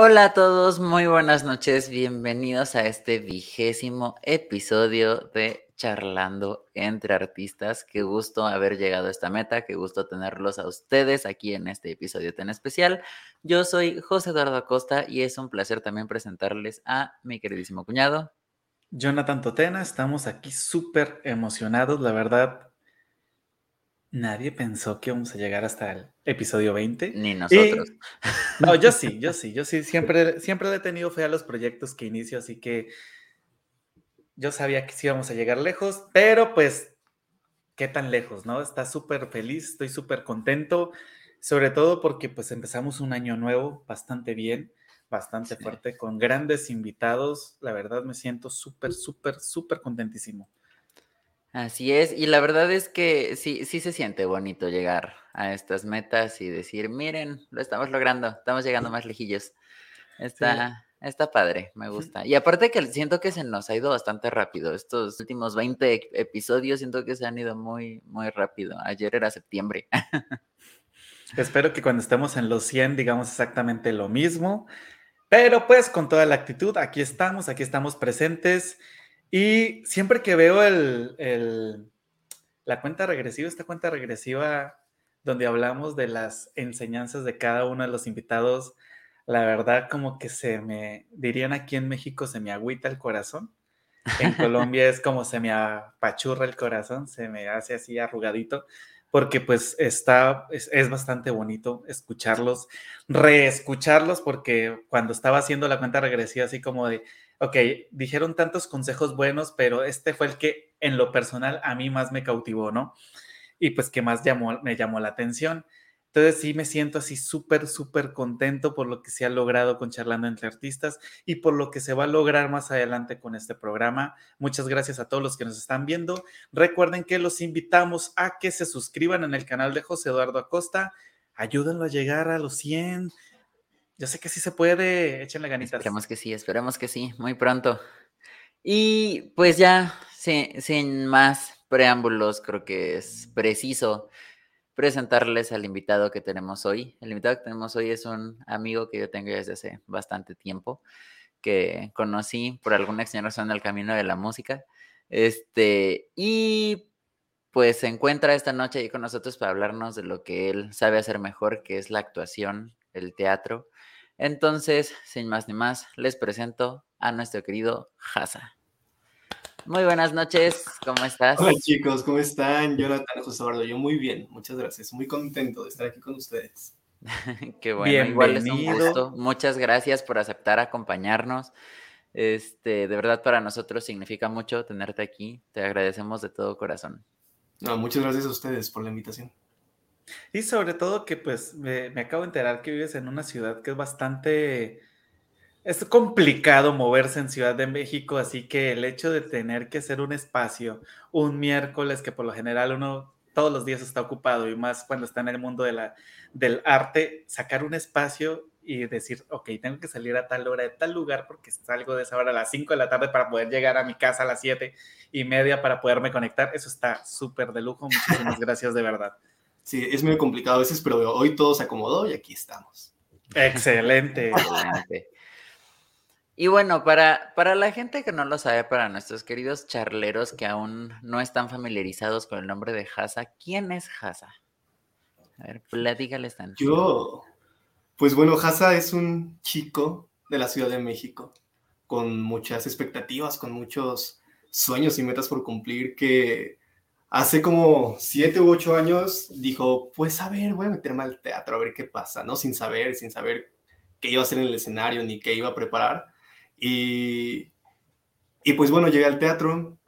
Hola a todos, muy buenas noches, bienvenidos a este vigésimo episodio de Charlando entre Artistas. Qué gusto haber llegado a esta meta, qué gusto tenerlos a ustedes aquí en este episodio tan especial. Yo soy José Eduardo Acosta y es un placer también presentarles a mi queridísimo cuñado. Jonathan Totena, estamos aquí súper emocionados, la verdad, Nadie pensó que íbamos a llegar hasta el episodio 20. Ni nosotros. no, yo sí, yo sí, yo sí. Siempre, siempre he tenido fe a los proyectos que inicio, así que yo sabía que sí íbamos a llegar lejos, pero pues, ¿qué tan lejos, no? Está súper feliz, estoy súper contento, sobre todo porque pues empezamos un año nuevo bastante bien, bastante fuerte, con grandes invitados. La verdad me siento súper, súper, súper contentísimo. Así es, y la verdad es que sí, sí se siente bonito llegar a estas metas y decir, miren, lo estamos logrando, estamos llegando más lejillos. Está, está padre, me gusta. Y aparte que siento que se nos ha ido bastante rápido. Estos últimos 20 episodios siento que se han ido muy, muy rápido. Ayer era septiembre. Espero que cuando estemos en los 100 digamos exactamente lo mismo. Pero pues con toda la actitud, aquí estamos, aquí estamos presentes. Y siempre que veo el, la cuenta regresiva, esta cuenta regresiva donde hablamos de las enseñanzas de cada uno de los invitados, la verdad como que se me, dirían aquí en México, se me agüita el corazón. En Colombia es como se me apachurra el corazón, se me hace así arrugadito, porque pues está, es, es bastante bonito escucharlos, reescucharlos, porque cuando estaba haciendo la cuenta regresiva, así como de, ok, dijeron tantos consejos buenos, pero este fue el que en lo personal a mí más me cautivó, ¿no? Y pues que más llamó, me llamó la atención. Entonces sí me siento así súper, súper contento por lo que se ha logrado con Charlando entre Artistas y por lo que se va a lograr más adelante con este programa. Muchas gracias a todos los que nos están viendo. Recuerden que los invitamos a que se suscriban en el canal de José Eduardo Acosta. Ayúdenlo a llegar a los 100 yo sé que sí se puede, échenle ganitas. Esperemos que sí, esperemos que sí, muy pronto. Y pues ya, sin, más preámbulos, creo que es preciso presentarles al invitado que tenemos hoy. El invitado que tenemos hoy es un amigo que yo tengo desde hace bastante tiempo, que conocí por alguna extraña razón en el camino de la música. Este, y pues se encuentra esta noche ahí con nosotros para hablarnos de lo que él sabe hacer mejor, que es la actuación, el teatro entonces, sin más ni más, les presento a nuestro querido Hasa. Muy buenas noches, ¿cómo estás? Hola chicos, ¿cómo están? Jonathan José Eduardo, yo muy bien, muchas gracias, muy contento de estar aquí con ustedes. Qué bueno, igual es un gusto. Muchas gracias por aceptar acompañarnos. Este, de verdad para nosotros significa mucho tenerte aquí. Te agradecemos de todo corazón. No, muchas gracias a ustedes por la invitación. Y sobre todo que pues me, acabo de enterar que vives en una ciudad que es bastante... Es complicado moverse en Ciudad de México, así que el hecho de tener que hacer un espacio un miércoles que por lo general uno todos los días está ocupado y más cuando está en el mundo de la, del arte, sacar un espacio y decir, ok, tengo que salir a tal hora de tal lugar porque salgo de esa hora a las 5 de la tarde para poder llegar a mi casa a las 7 y media para poderme conectar. Eso está súper de lujo. Muchísimas gracias de verdad. Sí, es muy complicado a veces, pero hoy todo se acomodó y aquí estamos. Excelente. Y bueno, para, para la gente que no lo sabe, para nuestros queridos charleros que aún no están familiarizados con el nombre de Hasa, ¿quién es Hasa? A ver, platícales tanto. Yo, pues bueno, Hasa es un chico de la Ciudad de México con muchas expectativas, con muchos sueños y metas por cumplir que hace como siete u ocho años dijo, pues a ver, voy a meterme al teatro a ver qué pasa, ¿no? Sin saber, sin saber qué iba a hacer en el escenario ni qué iba a preparar. Y, y pues bueno, llegué al teatro,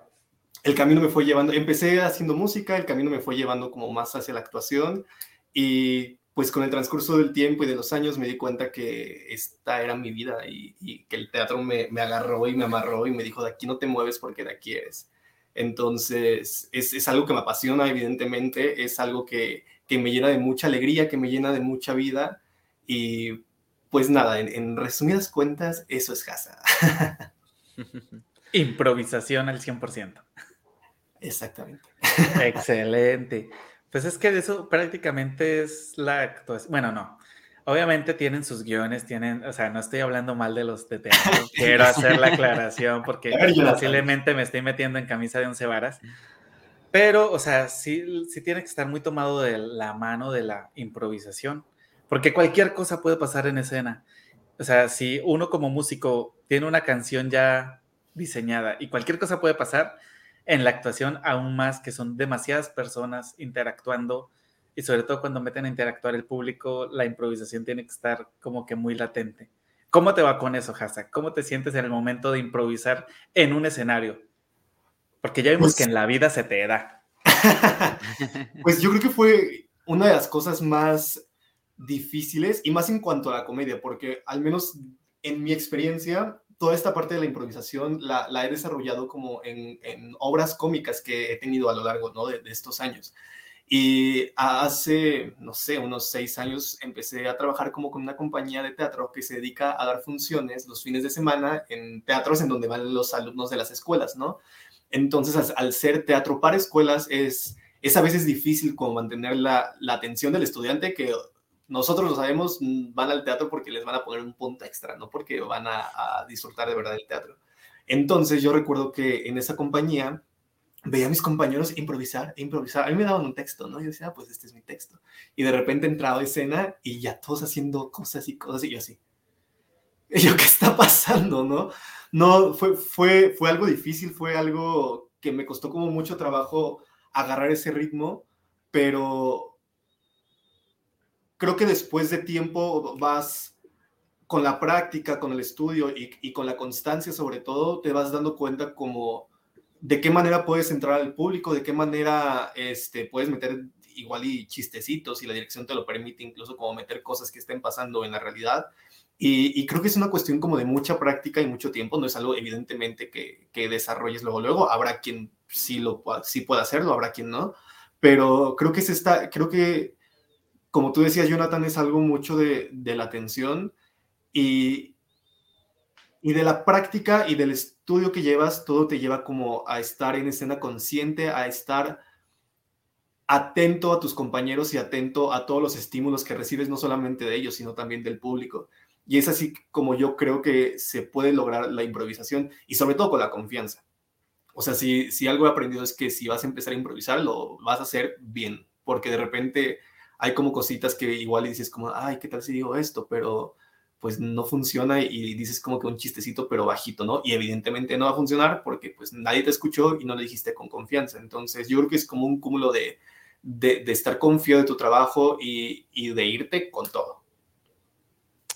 el camino me fue llevando, empecé haciendo música, el camino me fue llevando como más hacia la actuación y pues con el transcurso del tiempo y de los años me di cuenta que esta era mi vida y, que el teatro me, me, agarró y me amarró y me dijo, de aquí no te mueves porque de aquí eres. Entonces, es, algo que me apasiona, evidentemente, es algo que, me llena de mucha alegría, que me llena de mucha vida. Y pues nada, en, resumidas cuentas, eso es casa. Improvisación al 100%. Exactamente. Excelente. Pues es que eso prácticamente es la actuación. Bueno, no. Obviamente tienen sus guiones, tienen, o sea, no estoy hablando mal de los de teatro, quiero hacer la aclaración porque posiblemente me estoy metiendo en camisa de once varas, pero, o sea, sí, sí tiene que estar muy tomado de la mano de la improvisación, porque cualquier cosa puede pasar en escena. O sea, si uno como músico tiene una canción ya diseñada y cualquier cosa puede pasar, en la actuación aún más que son demasiadas personas interactuando y sobre todo cuando meten a interactuar el público, la improvisación tiene que estar como que muy latente. ¿Cómo te va con eso, Hasa? ¿Cómo te sientes en el momento de improvisar en un escenario? Porque ya vimos pues que en la vida se te da. pues yo creo que fue una de las cosas más difíciles y más en cuanto a la comedia, porque al menos en mi experiencia, toda esta parte de la improvisación la, he desarrollado como en, obras cómicas que he tenido a lo largo ¿no? de, de estos años. Y hace, no sé, unos seis años empecé a trabajar como con una compañía de teatro que se dedica a dar funciones los fines de semana en teatros en donde van los alumnos de las escuelas, ¿no? Entonces, al, ser teatro para escuelas, es, es a veces difícil como mantener la, la atención del estudiante que nosotros lo sabemos, van al teatro porque les van a poner un punto extra, no porque van a, a disfrutar de verdad el teatro. Entonces, yo recuerdo que en esa compañía veía a mis compañeros improvisar, improvisar. A mí me daban un texto, ¿no? Yo decía, ah, pues este es mi texto. Y de repente entraba escena y ya todos haciendo cosas y cosas y yo así. Y yo, ¿qué está pasando, no? No, fue, fue, fue algo difícil, fue algo que me costó como mucho trabajo agarrar ese ritmo, pero creo que después de tiempo vas con la práctica, con el estudio y, y con la constancia sobre todo, te vas dando cuenta como de qué manera puedes entrar al público, de qué manera este, puedes meter igual y chistecitos si la dirección te lo permite, incluso como meter cosas que estén pasando en la realidad. Y, creo que es una cuestión como de mucha práctica y mucho tiempo, no es algo evidentemente que, que desarrolles luego, luego, habrá quien sí, lo, sí pueda hacerlo, habrá quien no, pero creo que es esta, creo que, como tú decías, Jonathan, es algo mucho de, de la atención. Y, y de la práctica y del estudio que llevas, todo te lleva como a estar en escena consciente, a estar atento a tus compañeros y atento a todos los estímulos que recibes, no solamente de ellos, sino también del público. Y es así como yo creo que se puede lograr la improvisación y sobre todo con la confianza. O sea, si, si algo he aprendido es que si vas a empezar a improvisar, lo vas a hacer bien, porque de repente hay como cositas que igual dices como, ay, ¿qué tal si digo esto? Pero pues no funciona y dices como que un chistecito pero bajito, ¿no? Y evidentemente no va a funcionar porque pues nadie te escuchó y no le dijiste con confianza. Entonces yo creo que es como un cúmulo de, de, estar confiado de tu trabajo y, y, de irte con todo.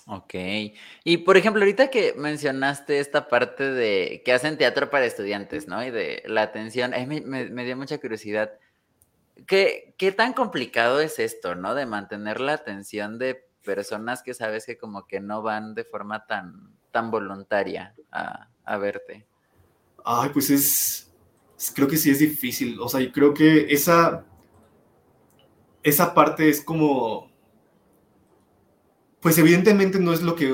Ok. Y por ejemplo, ahorita que mencionaste esta parte de que hacen teatro para estudiantes, ¿no? Y de la atención, me, me, me dio mucha curiosidad. ¿Qué, ¿Qué tan complicado es esto, ¿no? De mantener la atención de personas que sabes que como que no van de forma tan, tan voluntaria a, verte? Ay, pues es, creo que sí es difícil. O sea, yo creo que esa, esa parte es como, pues evidentemente no es lo que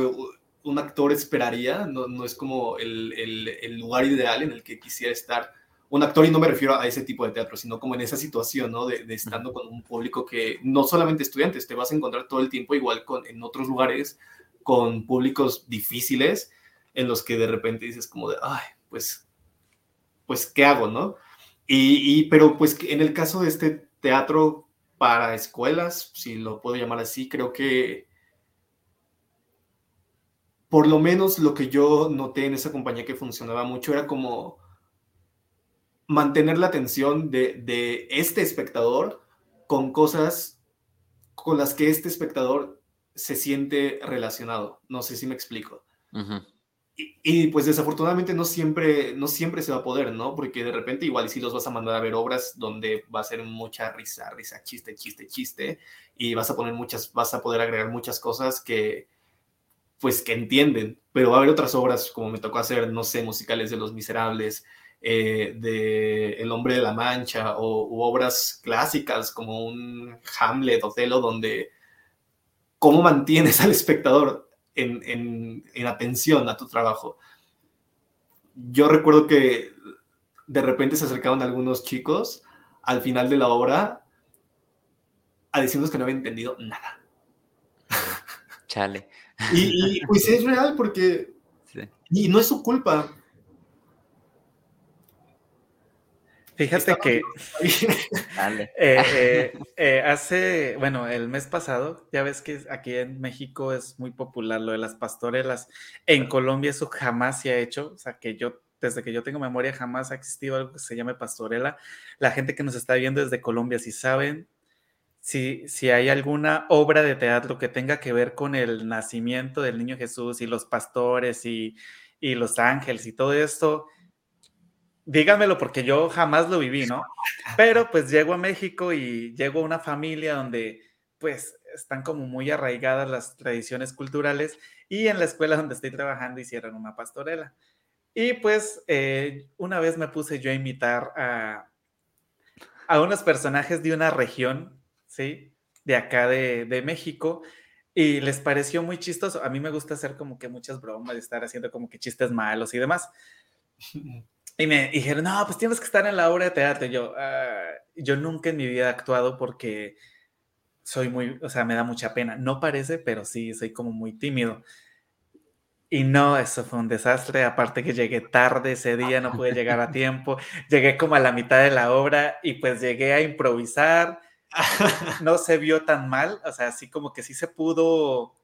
un actor esperaría, no, no es como el, el, lugar ideal en el que quisiera estar un actor, y no me refiero a ese tipo de teatro, sino como en esa situación, ¿no? De, estando con un público que no solamente estudiantes, te vas a encontrar todo el tiempo igual con, en otros lugares con públicos difíciles en los que de repente dices como de, ay, pues, pues, ¿qué hago, no? Y, y pero pues en el caso de este teatro para escuelas, si lo puedo llamar así, creo que por lo menos lo que yo noté en esa compañía que funcionaba mucho era como mantener la atención de, este espectador con cosas con las que este espectador se siente relacionado. No sé si me explico. y, pues desafortunadamente no siempre, no siempre se va a poder, ¿no? Porque de repente igual si los vas a mandar a ver obras donde va a ser mucha risa, risa, chiste, chiste, chiste, y vas a poner muchas, vas a poder agregar muchas cosas que, pues que entienden, pero va a haber otras obras como me tocó hacer, no sé, musicales de Los Miserables, eh, de El hombre de la mancha o u obras clásicas como un Hamlet, Otelo, donde cómo mantienes al espectador en, en, atención a tu trabajo. Yo recuerdo que de repente se acercaban algunos chicos al final de la obra a decirnos que no habían entendido nada. Chale. Y, pues es real porque... Y no es su culpa. Fíjate que eh, eh, eh, hace, bueno, el mes pasado, ya ves que aquí en México es muy popular lo de las pastorelas. En Colombia eso jamás se ha hecho, o sea, que yo, desde que yo tengo memoria, jamás ha existido algo que se llame pastorela. La gente que nos está viendo desde Colombia, si saben, si, si hay alguna obra de teatro que tenga que ver con el nacimiento del niño Jesús y los pastores y, y los ángeles y todo esto, díganmelo porque yo jamás lo viví, ¿no? Pero pues llego a México y llego a una familia donde pues están como muy arraigadas las tradiciones culturales y en la escuela donde estoy trabajando hicieron una pastorela. Y pues eh, una vez me puse yo a imitar a, a unos personajes de una región, ¿sí? De acá de, de México. Y les pareció muy chistoso. A mí me gusta hacer como que muchas bromas y estar haciendo como que chistes malos y demás. Y me dijeron, no, pues tienes que estar en la obra de teatro. yo, ah, yo nunca en mi vida he actuado porque soy muy, o sea, me da mucha pena. No parece, pero sí, soy como muy tímido. Y no, eso fue un desastre. Aparte que llegué tarde ese día, no pude llegar a tiempo. Llegué como a la mitad de la obra y pues llegué a improvisar. No se vio tan mal, o sea, así como que sí se pudo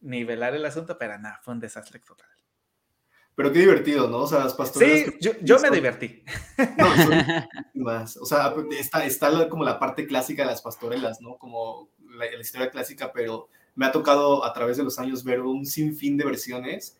nivelar el asunto, pero nada, fue un desastre total. Pero qué divertido, ¿no? O sea, las pastorelas. Sí, yo, me divertí. No, son más. O sea, está, está como la parte clásica de las pastorelas, ¿no? Como la, historia clásica, pero me ha tocado a través de los años ver un sinfín de versiones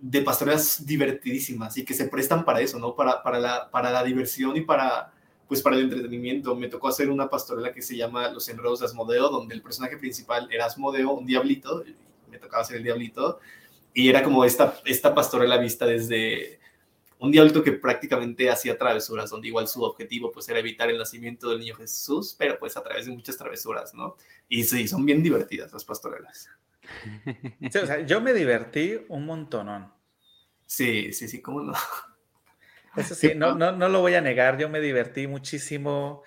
de pastorelas divertidísimas y que se prestan para eso, ¿no? Para, para, la, para la diversión y para, pues para el entretenimiento. Me tocó hacer una pastorela que se llama Los enredos de Asmodeo, donde el personaje principal era Asmodeo, un diablito, me tocaba hacer el diablito, y era como esta, esta pastorela vista desde un diablito que prácticamente hacía travesuras, donde igual su objetivo pues era evitar el nacimiento del niño Jesús, pero pues a través de muchas travesuras, ¿no? Y sí, son bien divertidas las pastorelas. Sí, o sea, yo me divertí un montonón. Sí, sí, sí, cómo no. Eso sí, no, no, no lo voy a negar, yo me divertí muchísimo,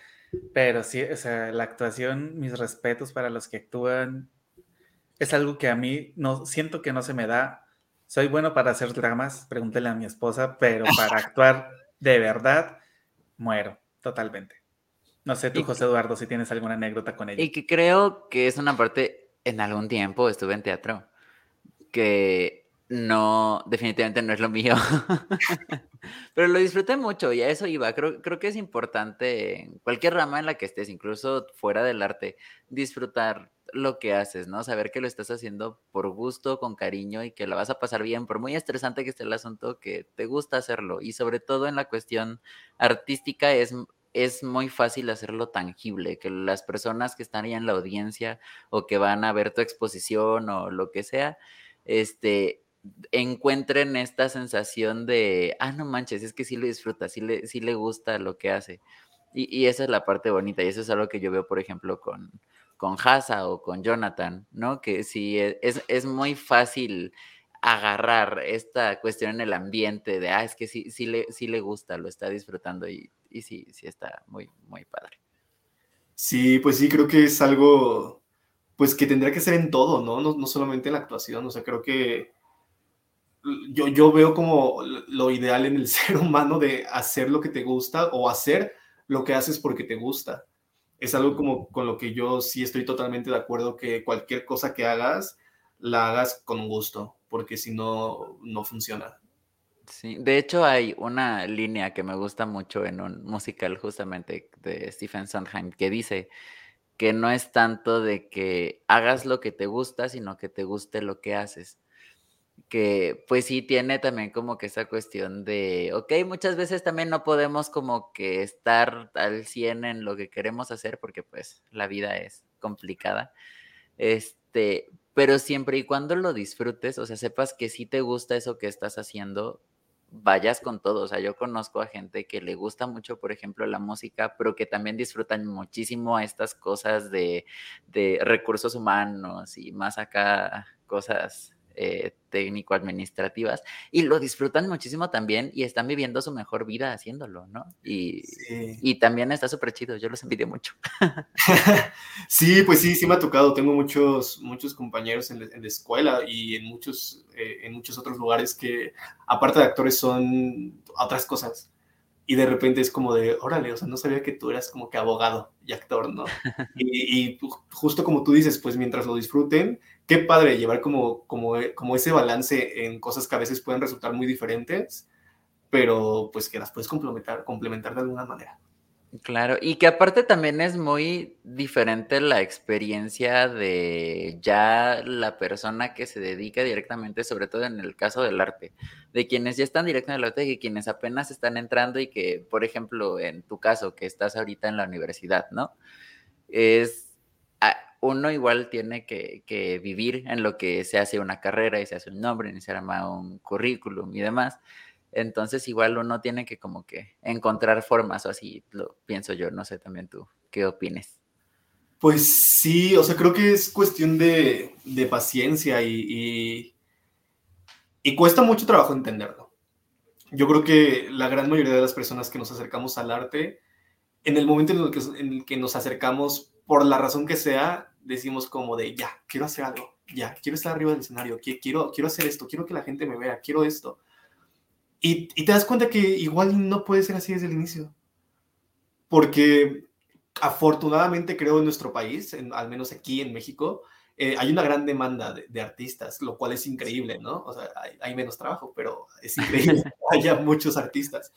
pero sí, o sea, la actuación, mis respetos para los que actúan, es algo que a mí no siento que no se me da. Soy bueno para hacer dramas, pregúntele a mi esposa, pero para actuar de verdad, muero totalmente. No sé tú, José Eduardo, si tienes alguna anécdota con ella. Y que creo que es una parte, en algún tiempo estuve en teatro, que no, definitivamente no es lo mío, pero lo disfruté mucho y a eso iba. Creo, creo que es importante en cualquier rama en la que estés, incluso fuera del arte, disfrutar lo que haces, ¿no? Saber que lo estás haciendo por gusto, con cariño y que lo vas a pasar bien, por muy estresante que esté el asunto, que te gusta hacerlo. Y sobre todo en la cuestión artística es, es muy fácil hacerlo tangible, que las personas que están ahí en la audiencia o que van a ver tu exposición o lo que sea, este, encuentren esta sensación de, ah, no manches, es que sí lo disfruta, sí le, sí le gusta lo que hace. Y, y esa es la parte bonita y eso es algo que yo veo, por ejemplo, con con Hasa o con Jonathan, ¿no? Que sí, e, es, es muy fácil agarrar esta cuestión en el ambiente de, ah, es que sí, sí, le, sí le gusta, lo está disfrutando y, y sí, sí está muy, muy padre. Sí, pues sí, creo que es algo, pues que tendría que ser en todo, ¿no? No, no solamente en la actuación, o sea, creo que yo, yo veo como lo ideal en el ser humano de hacer lo que te gusta o hacer lo que haces porque te gusta es algo como con lo que yo sí estoy totalmente de acuerdo que cualquier cosa que hagas, la hagas con gusto, porque si no, no funciona. Sí, de hecho hay una línea que me gusta mucho en un musical justamente de Stephen Sondheim que dice que no es tanto de que hagas lo que te gusta, sino que te guste lo que haces que pues sí tiene también como que esa cuestión de, ok, muchas veces también no podemos como que estar al 100 en lo que queremos hacer porque pues la vida es complicada. Este, pero siempre y cuando lo disfrutes, o sea, sepas que sí te gusta eso que estás haciendo, vayas con todo. O sea, yo conozco a gente que le gusta mucho, por ejemplo, la música, pero que también disfrutan muchísimo estas cosas de, de recursos humanos y más acá cosas eh, técnico-administrativas y lo disfrutan muchísimo también y están viviendo su mejor vida haciéndolo, ¿no? Y, y también está súper chido, yo los envidio mucho. sí, pues sí, sí me ha tocado, tengo muchos, muchos compañeros en, la escuela y en muchos, eh, en muchos otros lugares que aparte de actores son otras cosas y de repente es como de, órale, o sea, no sabía que tú eras como que abogado y actor, ¿no? y, justo como tú dices, pues mientras lo disfruten, qué padre llevar como, como, como ese balance en cosas que a veces pueden resultar muy diferentes, pero pues que las puedes complementar, complementar de alguna manera. Claro, y que aparte también es muy diferente la experiencia de ya la persona que se dedica directamente, sobre todo en el caso del arte, de quienes ya están directamente en el arte y quienes apenas están entrando y que, por ejemplo, en tu caso, que estás ahorita en la universidad, ¿no? Es, ah, uno igual tiene que, que vivir en lo que se hace una carrera y se hace un nombre, y se arma un currículum y demás entonces igual uno tiene que como que encontrar formas o así, lo pienso yo, no sé también tú, ¿qué opines? Pues sí, o sea, creo que es cuestión de, paciencia y, y, cuesta mucho trabajo entenderlo. Yo creo que la gran mayoría de las personas que nos acercamos al arte, en el momento en el que, en el que nos acercamos, por la razón que sea, decimos como de, ya, quiero hacer algo, ya, quiero estar arriba del escenario, quiero, quiero hacer esto, quiero que la gente me vea, quiero esto. Y, te das cuenta que igual no puede ser así desde el inicio. Porque afortunadamente creo en nuestro país, al menos aquí en México, eh, hay una gran demanda de, artistas, lo cual es increíble, ¿no? O sea, hay, menos trabajo, pero es increíble que haya muchos artistas.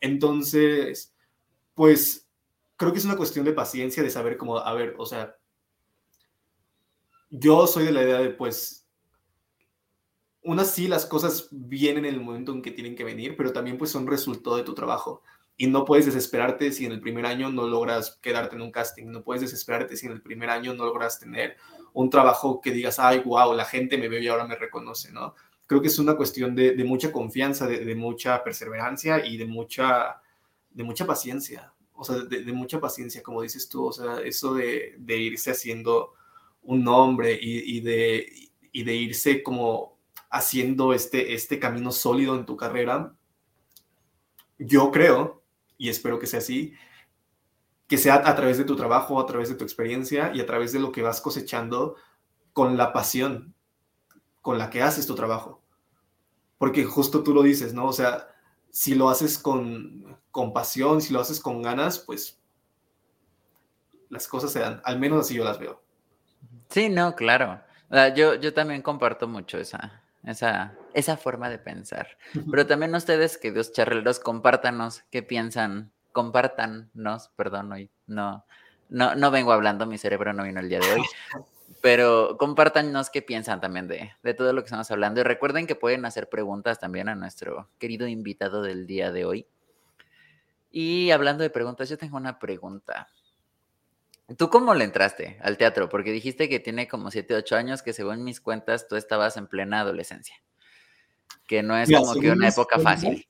Entonces, pues creo que es una cuestión de paciencia, de saber cómo, a ver, o sea, yo soy de la idea de, pues, unas sí las cosas vienen en el momento en que tienen que venir, pero también pues son resultado de tu trabajo. Y no puedes desesperarte si en el primer año no logras quedarte en un casting, no puedes desesperarte si en el primer año no logras tener un trabajo que digas, ay, wow, la gente me ve y ahora me reconoce, ¿no? Creo que es una cuestión de, mucha confianza, de, mucha perseverancia y de mucha, de mucha paciencia, o sea, de, mucha paciencia, como dices tú, o sea, eso de, irse haciendo un nombre y, de, y de irse como haciendo este, este camino sólido en tu carrera, yo creo, y espero que sea así, que sea a través de tu trabajo, a través de tu experiencia y a través de lo que vas cosechando con la pasión con la que haces tu trabajo. Porque justo tú lo dices, ¿no? O sea, si lo haces con, con pasión, si lo haces con ganas, pues las cosas se dan. Al menos así yo las veo. Sí, no, claro. Yo, yo también comparto mucho esa, esa, esa forma de pensar. Pero también ustedes, que Dios charreros, compártanos qué piensan, compártanos, perdón, hoy no, no, no vengo hablando, mi cerebro no vino el día de hoy, pero compártanos qué piensan también de, de todo lo que estamos hablando. Y recuerden que pueden hacer preguntas también a nuestro querido invitado del día de hoy. Y hablando de preguntas, yo tengo una pregunta. ¿Tú cómo le entraste al teatro? Porque dijiste que tiene como 7, 8 años, que según mis cuentas tú estabas en plena adolescencia. Que no es como que una época fácil.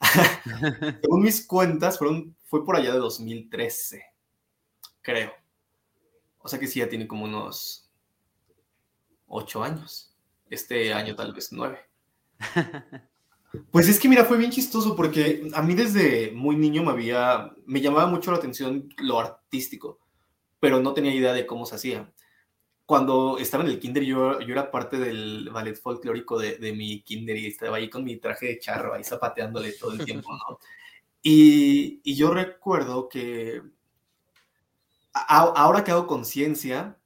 según mis cuentas, fue por allá de 2013, creo. O sea que sí, ya tiene como unos 8 años. Este año tal vez 9. Pues es que mira, fue bien chistoso porque a mí desde muy niño me había, me llamaba mucho la atención lo artístico pero no tenía idea de cómo se hacía. Cuando estaba en el kinder, yo, yo era parte del ballet folclórico de, de, mi kinder y estaba ahí con mi traje de charro, ahí zapateándole todo el tiempo. Y, y yo recuerdo que ahora que hago conciencia,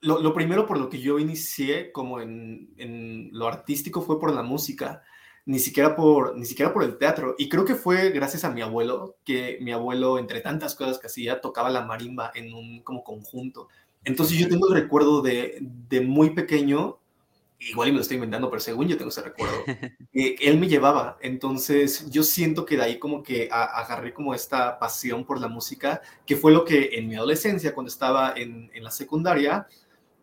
lo, lo, primero por lo que yo inicié como en, en, lo artístico fue por la música ni siquiera por, ni siquiera por el teatro. Y creo que fue gracias a mi abuelo, que mi abuelo, entre tantas cosas que hacía, tocaba la marimba en un como conjunto. Entonces yo tengo el recuerdo de, de muy pequeño, igual y me lo estoy inventando, pero según yo tengo ese recuerdo, él me llevaba. Entonces yo siento que de ahí como que agarré como esta pasión por la música, que fue lo que en mi adolescencia, cuando estaba en, en la secundaria,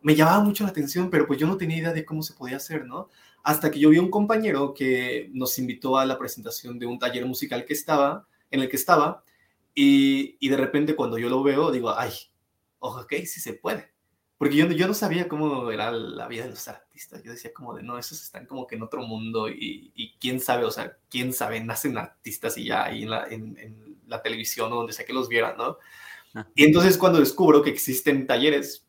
me llamaba mucho la atención, pero pues yo no tenía idea de cómo se podía hacer, ¿no? Hasta que yo vi un compañero que nos invitó a la presentación de un taller musical que estaba, en el que estaba, y, de repente cuando yo lo veo, digo, ay, ok, sí se puede. porque yo, yo no sabía cómo era la vida de los artistas. Yo decía como de, no, esos están como que en otro mundo y, y quién sabe, o sea, quién sabe, nacen artistas y ya ahí en la, en, en la televisión o donde sea que los vieran, ¿no? Ah. Y entonces cuando descubro que existen talleres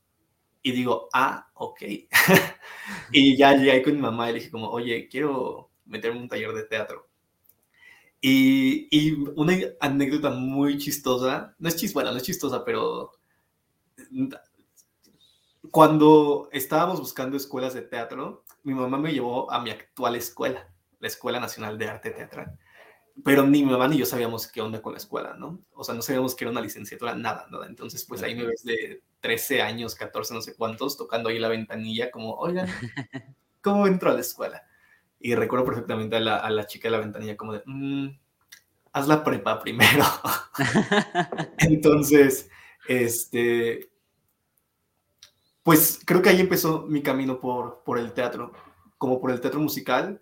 y digo, ah, ok. y ya llegué con mi mamá y le dije como, oye, quiero meterme en un taller de teatro. Y, y una anécdota muy chistosa, no es chistosa, bueno, no es chistosa, pero cuando estábamos buscando escuelas de teatro, mi mamá me llevó a mi actual escuela, la Escuela Nacional de Arte Teatral. Pero ni mi mamá ni yo sabíamos qué onda con la escuela, ¿no? O sea, no sabíamos que era una licenciatura, nada, nada. Entonces, pues ahí me ves de 13 años, 14, no sé cuántos, tocando ahí la ventanilla, como, oigan, ¿cómo entro a la escuela? Y recuerdo perfectamente a la, chica de la ventanilla como de, mmm, haz la prepa primero. Entonces, este, pues creo que ahí empezó mi camino por, por el teatro, como por el teatro musical,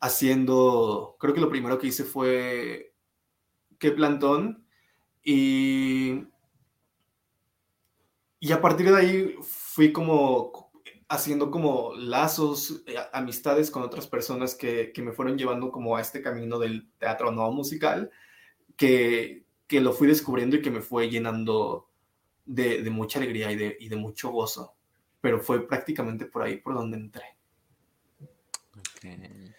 haciendo, creo que lo primero que hice fue qué plantón y, y a partir de ahí fui como haciendo como lazos, eh, amistades con otras personas que, que, me fueron llevando como a este camino del teatro no musical, que, que lo fui descubriendo y que me fue llenando de, de mucha alegría y de, y de, mucho gozo. Pero fue prácticamente por ahí por donde entré. Okay.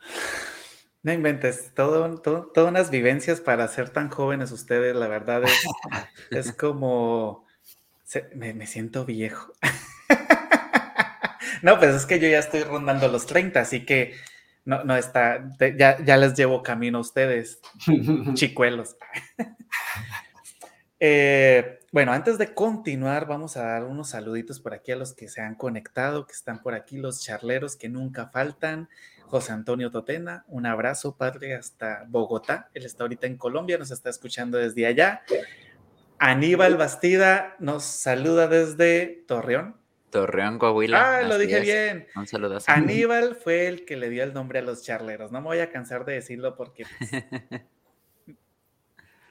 No inventes, todo, todo, todas unas vivencias para ser tan jóvenes ustedes, la verdad es, es como, se, me, me siento viejo. No, pues es que yo ya estoy rondando los 30, así que no, no está, ya, ya les llevo camino a ustedes, chicuelos. eh, bueno, antes de continuar, vamos a dar unos saluditos por aquí a los que se han conectado, que están por aquí, los charleros que nunca faltan. José Antonio Totena, un abrazo, padre, hasta Bogotá. Él está ahorita en Colombia, nos está escuchando desde allá. Aníbal Bastida nos saluda desde Torreón. Torreón, Coahuila. Ah, lo dije bien. Un saludo. Aníbal fue el que le dio el nombre a los charleros. No me voy a cansar de decirlo porque pues,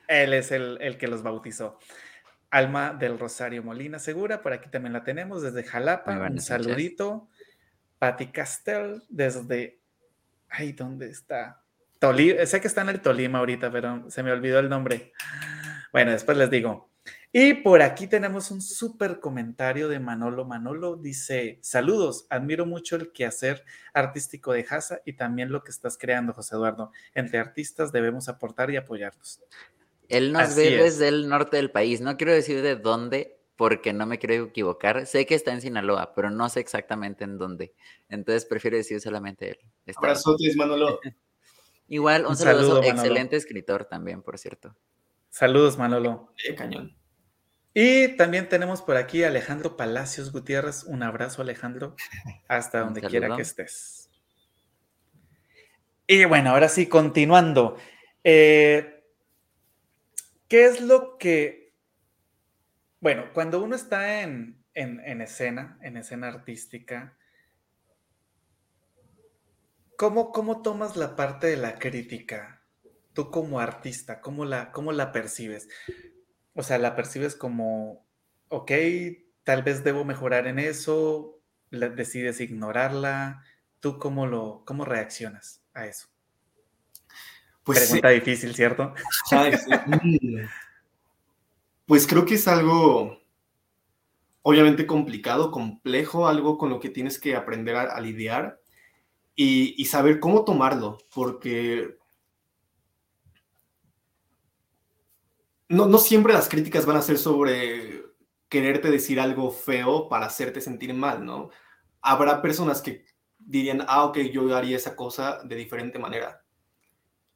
él es el, el, que los bautizó. Alma del Rosario Molina Segura, por aquí también la tenemos desde Jalapa. Un saludito. Pati Castel desde. Ay, ¿dónde está? Tolima. Sé que está en el Tolima ahorita, pero se me olvidó el nombre. Bueno, después les digo. Y por aquí tenemos un súper comentario de Manolo. Manolo dice, saludos, admiro mucho el quehacer artístico de Haza y también lo que estás creando, José Eduardo. Entre artistas debemos aportar y apoyarnos. Él nos Así ve es. desde el norte del país, no quiero decir de dónde, porque no me quiero equivocar. Sé que está en Sinaloa, pero no sé exactamente en dónde. Entonces prefiero decir solamente él. Abrazotes, Manolo. Igual, un, un saludo, saludo excelente escritor también, por cierto. Saludos, Manolo. Eh, cañón. Y también tenemos por aquí a Alejandro Palacios Gutiérrez. Un abrazo, Alejandro, hasta donde quiera que estés. Y bueno, ahora sí, continuando. Eh, ¿Qué es lo que... Bueno, cuando uno está en, en, en escena, en escena artística, ¿cómo, ¿cómo tomas la parte de la crítica? Tú como artista, ¿cómo la, cómo la percibes? O sea, la percibes como, ok, tal vez debo mejorar en eso, decides ignorarla. ¿Tú cómo, lo, cómo reaccionas a eso? Pues Pregunta sí. difícil, ¿cierto? Ay, sí. pues creo que es algo obviamente complicado, complejo, algo con lo que tienes que aprender a, a lidiar y, y, saber cómo tomarlo, porque no, no siempre las críticas van a ser sobre quererte decir algo feo para hacerte sentir mal, ¿no? Habrá personas que dirían, ah, ok, yo haría esa cosa de diferente manera.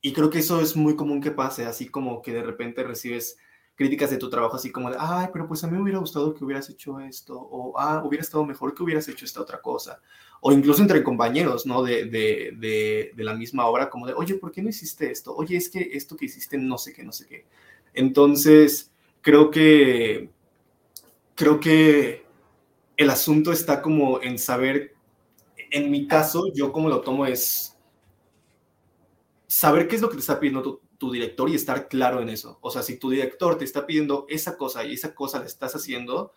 Y creo que eso es muy común que pase, así como que de repente recibes críticas de tu trabajo, así como de, ay, pero pues a mí me hubiera gustado que hubieras hecho esto, o, ah, hubiera estado mejor que hubieras hecho esta otra cosa, o incluso entre compañeros, ¿no? De, de, de, de la misma obra, como de, oye, ¿por qué no hiciste esto? Oye, es que esto que hiciste no sé qué, no sé qué. Entonces, creo que, creo que el asunto está como en saber, en mi caso, yo como lo tomo es saber qué es lo que te está pidiendo tu, director y estar claro en eso. O sea, si tu director te está pidiendo esa cosa y esa cosa la estás haciendo,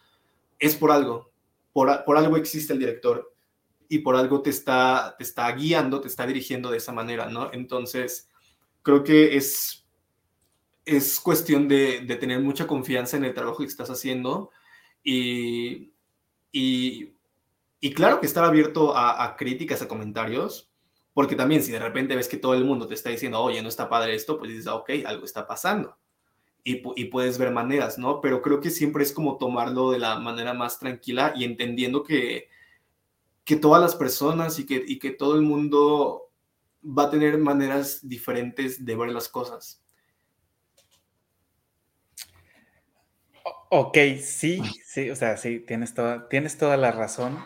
es por algo. por, por algo existe el director y por algo te está, te está guiando, te está dirigiendo de esa manera, ¿no? Entonces, creo que es, es cuestión de, de tener mucha confianza en el trabajo que estás haciendo y, y, claro que estar abierto a, a, críticas, a comentarios, porque también si de repente ves que todo el mundo te está diciendo, oye, no está padre esto, pues dices, ah, ok, algo está pasando. Y, y, puedes ver maneras, ¿no? Pero creo que siempre es como tomarlo de la manera más tranquila y entendiendo que, que todas las personas y que, y que todo el mundo va a tener maneras diferentes de ver las cosas. Ok, sí, sí, o sea, sí, tienes toda, tienes toda la razón.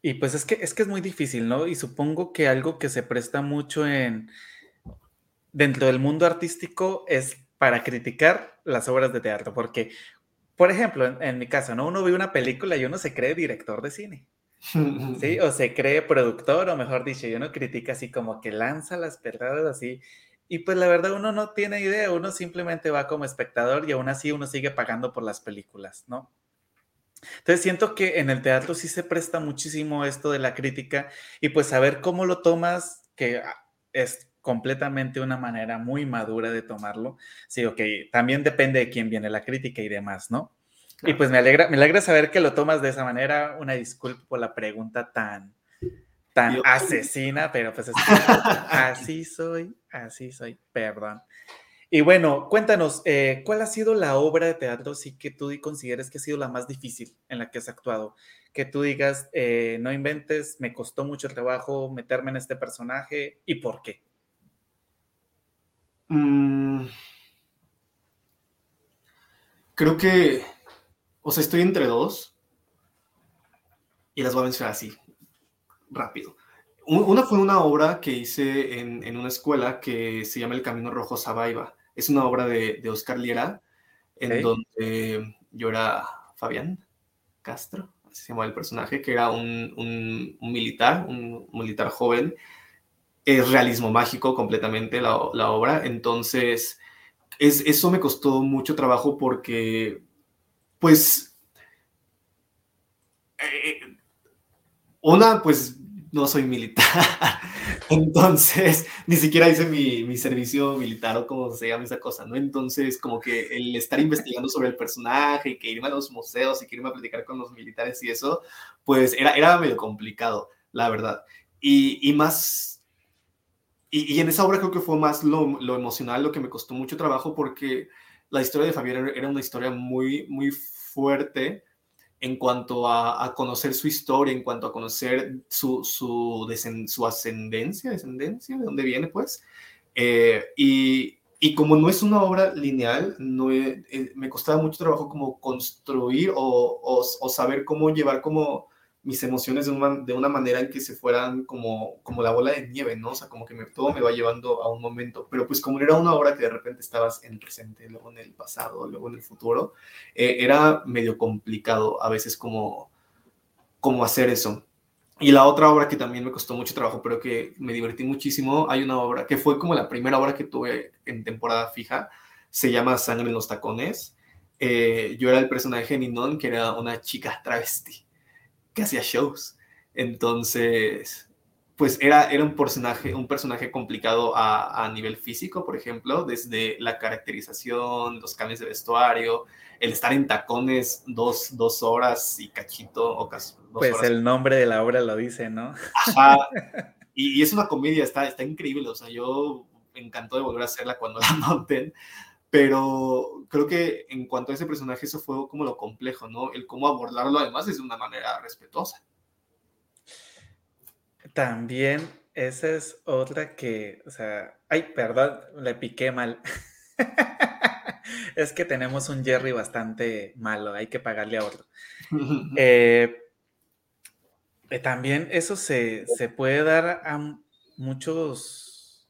Y pues es que, es que es muy difícil, ¿no? Y supongo que algo que se presta mucho en dentro del mundo artístico es para criticar las obras de teatro, porque, por ejemplo, en, en mi caso, ¿no? Uno ve una película y uno se cree director de cine. ¿sí? O se cree productor, o mejor dicho, yo no critica así como que lanza las verdades así. Y pues la verdad uno no tiene idea, uno simplemente va como espectador y aún así uno sigue pagando por las películas, ¿no? Entonces siento que en el teatro sí se presta muchísimo esto de la crítica y pues saber cómo lo tomas, que es completamente una manera muy madura de tomarlo. Sí, ok, también depende de quién viene la crítica y demás, ¿no? Y pues me alegra, me alegra saber que lo tomas de esa manera. Una disculpa por la pregunta tan, tan asesina, pero pues es así soy, así soy, perdón. Y bueno, cuéntanos, eh, ¿cuál ha sido la obra de teatro sí que tú consideres que ha sido la más difícil en la que has actuado? Que tú digas, eh, no inventes, me costó mucho trabajo meterme en este personaje y por qué. Mm. creo que o sea, estoy entre dos y las voy a mencionar así, rápido. Una fue una obra que hice en, una escuela que se llama El Camino Rojo Sabaiba. Es una obra de, Oscar Liera, en donde yo era Fabián Castro, así se llama el personaje, que era un, militar, un, militar joven. Es realismo mágico completamente la, obra. Entonces, es, eso me costó mucho trabajo porque pues, eh, una, pues no soy militar, entonces ni siquiera hice mi, servicio militar o como se llama esa cosa, ¿no? Entonces, como que el estar investigando sobre el personaje y que irme a los museos y que irme a platicar con los militares y eso, pues era, era medio complicado, la verdad. Y, más, y, en esa obra creo que fue más lo, lo emocional, lo que me costó mucho trabajo porque la historia de Fabián era una historia muy, muy fuerte en cuanto a, conocer su historia, en cuanto a conocer su, su, ascendencia, descendencia, de dónde viene, pues. Eh, y, y, como no es una obra lineal, no, eh, me costaba mucho trabajo como construir o, o, o saber cómo llevar como mis emociones de una, de una manera en que se fueran como, como la bola de nieve, ¿no? O sea, como que me, todo me va llevando a un momento. Pero pues como era una obra que de repente estabas en el presente, luego en el pasado, luego en el futuro, eh, era medio complicado a veces como, como hacer eso. Y la otra obra que también me costó mucho trabajo, pero que me divertí muchísimo, hay una obra que fue como la primera obra que tuve en temporada fija, se llama Sangre en los tacones. Eh, yo era el personaje de Ninon, que era una chica travesti que hacía shows. Entonces, pues era, era un, personaje, un personaje complicado a, a, nivel físico, por ejemplo, desde la caracterización, los cambios de vestuario, el estar en tacones dos, dos horas y cachito. O casi, pues el nombre de la obra lo dice, ¿no? Ajá. Y, y, es una comedia, está, está increíble. O sea, yo me encantó de volver a hacerla cuando la monten pero creo que en cuanto a ese personaje, eso fue como lo complejo, ¿no? El cómo abordarlo además es de una manera respetuosa. También esa es otra que, o sea, ay, perdón, le piqué mal. es que tenemos un Jerry bastante malo, hay que pagarle a otro. Eh, eh, también eso se, se puede dar a muchos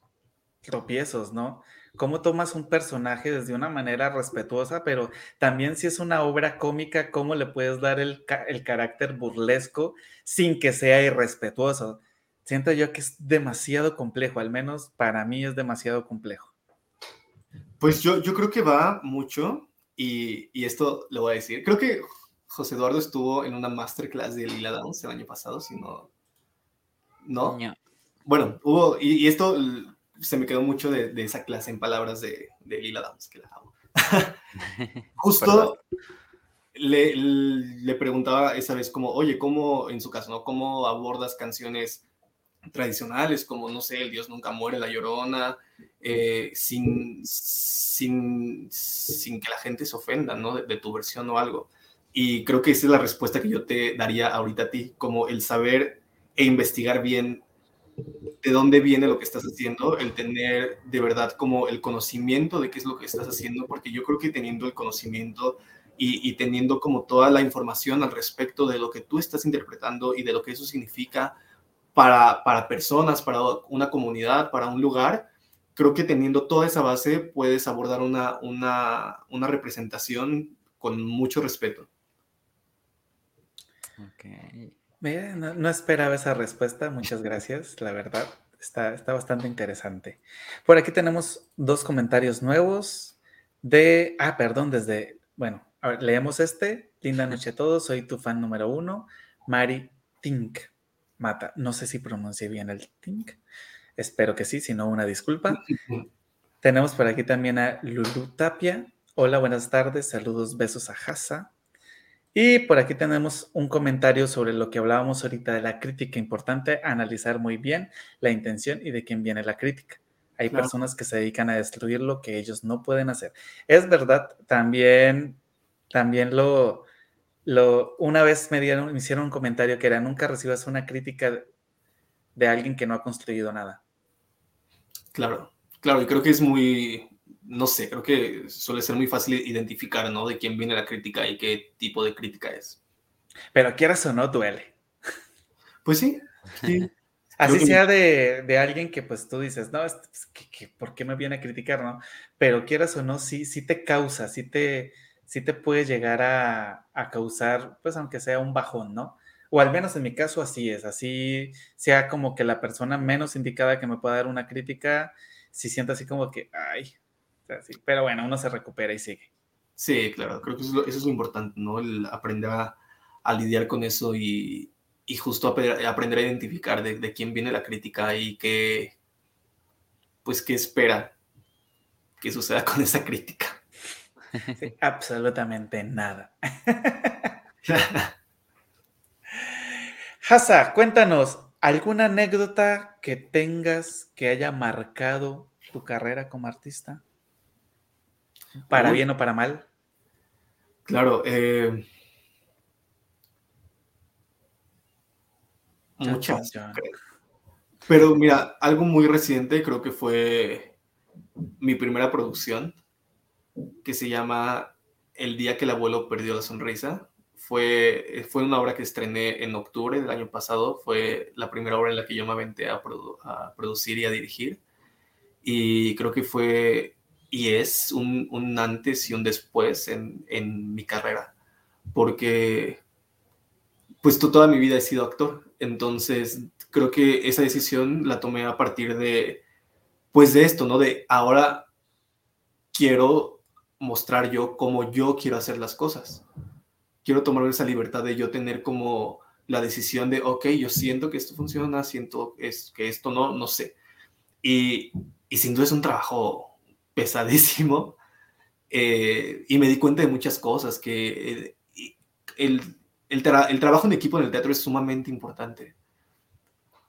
tropiezos, ¿no? Cómo tomas un personaje desde una manera respetuosa, pero también si es una obra cómica, cómo le puedes dar el, carácter burlesco sin que sea irrespetuoso. Siento yo que es demasiado complejo, al menos para mí es demasiado complejo. Pues yo, yo creo que va mucho, y, y esto lo voy a decir, creo que José Eduardo estuvo en una masterclass de Lila Downs el año pasado, si no... ¿No? Bueno, hubo, y, esto se me quedó mucho de, esa clase en palabras de, Lila Downs, que la amo. Justo le, le, preguntaba esa vez como, oye, ¿cómo, en su caso, ¿no? ¿Cómo abordas canciones tradicionales como, no sé, El Dios nunca muere, La Llorona, eh, sin, sin, sin, que la gente se ofenda, ¿no? De, tu versión o algo. Y creo que esa es la respuesta que yo te daría ahorita a ti, como el saber e investigar bien de dónde viene lo que estás haciendo, el tener de verdad como el conocimiento de qué es lo que estás haciendo, porque yo creo que teniendo el conocimiento y, teniendo como toda la información al respecto de lo que tú estás interpretando y de lo que eso significa para, para personas, para una comunidad, para un lugar, creo que teniendo toda esa base puedes abordar una, una, una representación con mucho respeto. No, esperaba esa respuesta, muchas gracias, la verdad, está, está bastante interesante. Por aquí tenemos dos comentarios nuevos de, ah, perdón, desde, bueno, leemos este, linda noche a todos, soy tu fan número uno, Mari Tink Mata, no sé si pronuncié bien el Tink, espero que sí, si no, una disculpa. Tenemos por aquí también a Lulu Tapia, hola, buenas tardes, saludos, besos a Hasa. Y por aquí tenemos un comentario sobre lo que hablábamos ahorita de la crítica. Importante analizar muy bien la intención y de quién viene la crítica. Hay personas que se dedican a destruir lo que ellos no pueden hacer. Es verdad, también, también lo, lo, una vez me dieron, me hicieron un comentario que era nunca recibas una crítica de alguien que no ha construido nada. Claro, claro, y creo que es muy, no sé, creo que suele ser muy fácil identificar, ¿no? De quién viene la crítica y qué tipo de crítica es. Pero quieras o no, duele. Pues sí, Así sea de, alguien que pues tú dices, no, pues, por qué me viene a criticar, no? Pero quieras o no, sí, sí te causa, sí te, sí te puede llegar a, a, causar, pues aunque sea un bajón, ¿no? O al menos en mi caso así es, así sea como que la persona menos indicada que me pueda dar una crítica, si siento así como que, ay, pero bueno, uno se recupera y sigue. Sí, claro, creo que eso es lo, importante, ¿no? El aprender a, lidiar con eso y, justo aprender a identificar de, quién viene la crítica y qué, pues, qué espera que suceda con esa crítica. absolutamente nada. Hasa, cuéntanos, ¿alguna anécdota que tengas que haya marcado tu carrera como artista? ¿Para bien o para mal? Claro. Eh, muchas. Pero mira, algo muy reciente creo que fue mi primera producción, que se llama El día que el abuelo perdió la sonrisa. Fue, fue una obra que estrené en octubre del año pasado. Fue la primera obra en la que yo me aventé a producir y a dirigir. Y creo que fue y es un, antes y un después en, mi carrera, porque pues toda mi vida he sido actor, entonces creo que esa decisión la tomé a partir de, pues de esto, ¿no? De ahora quiero mostrar yo cómo yo quiero hacer las cosas. Quiero tomar esa libertad de yo tener como la decisión de, ok, yo siento que esto funciona, siento que esto no, no sé. Y, y sin duda es un trabajo pesadísimo eh, y me di cuenta de muchas cosas, que eh, el, el, trabajo en equipo en el teatro es sumamente importante.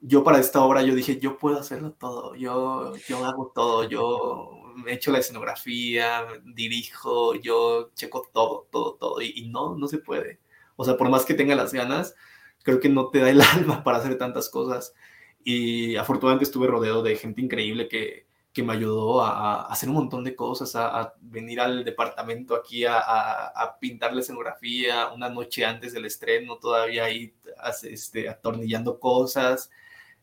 Yo para esta obra yo dije, yo puedo hacerlo todo, yo, yo hago todo, yo he hecho la escenografía, dirijo, yo checo todo, todo, todo, y, y no, no se puede. O sea, por más que tenga las ganas, creo que no te da el alma para hacer tantas cosas. Y afortunadamente estuve rodeado de gente increíble que, que me ayudó a, hacer un montón de cosas, a, venir al departamento aquí a, pintar la escenografía una noche antes del estreno, todavía ahí este, atornillando cosas,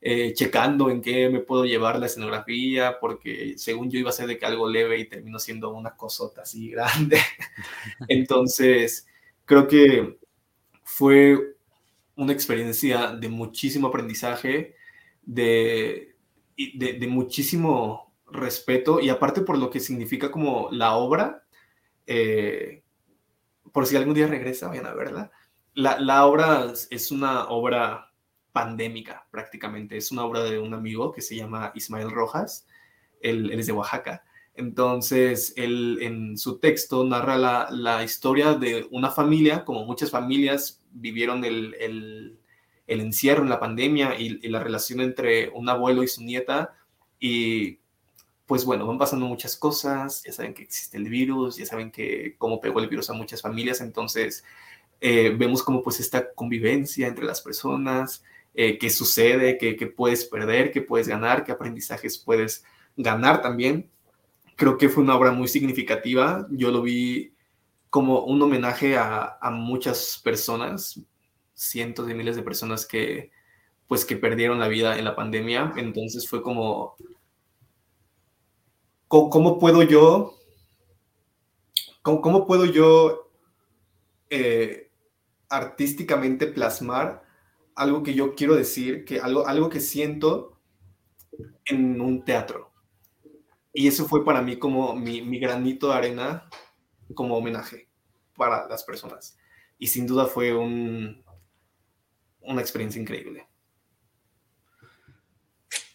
eh, checando en qué me puedo llevar la escenografía, porque según yo iba a ser de que algo leve y terminó siendo una cosota así grande. Entonces, creo que fue una experiencia de muchísimo aprendizaje, de, de muchísimo respeto y aparte por lo que significa como la obra, eh, por si algún día regresa, vayan a verla. La, la obra es una obra pandémica prácticamente, es una obra de un amigo que se llama Ismael Rojas, él, es de Oaxaca. Entonces, él en su texto narra la, la historia de una familia, como muchas familias vivieron el, el, el encierro en la pandemia y, y, la relación entre un abuelo y su nieta. Y pues bueno, van pasando muchas cosas, ya saben que existe el virus, ya saben que cómo pegó el virus a muchas familias, entonces eh, vemos cómo pues esta convivencia entre las personas, eh, qué sucede, qué, qué puedes perder, qué puedes ganar, qué aprendizajes puedes ganar también creo que fue una obra muy significativa. Yo lo vi como un homenaje a, a, muchas personas, cientos de miles de personas que, pues, que perdieron la vida en la pandemia. Entonces fue como, ¿cómo, cómo puedo yo, cómo, puedo yo eh, artísticamente plasmar algo que yo quiero decir, que algo, algo que siento en un teatro? Y eso fue para mí como mi, granito de arena como homenaje para las personas. Y sin duda fue un, una experiencia increíble.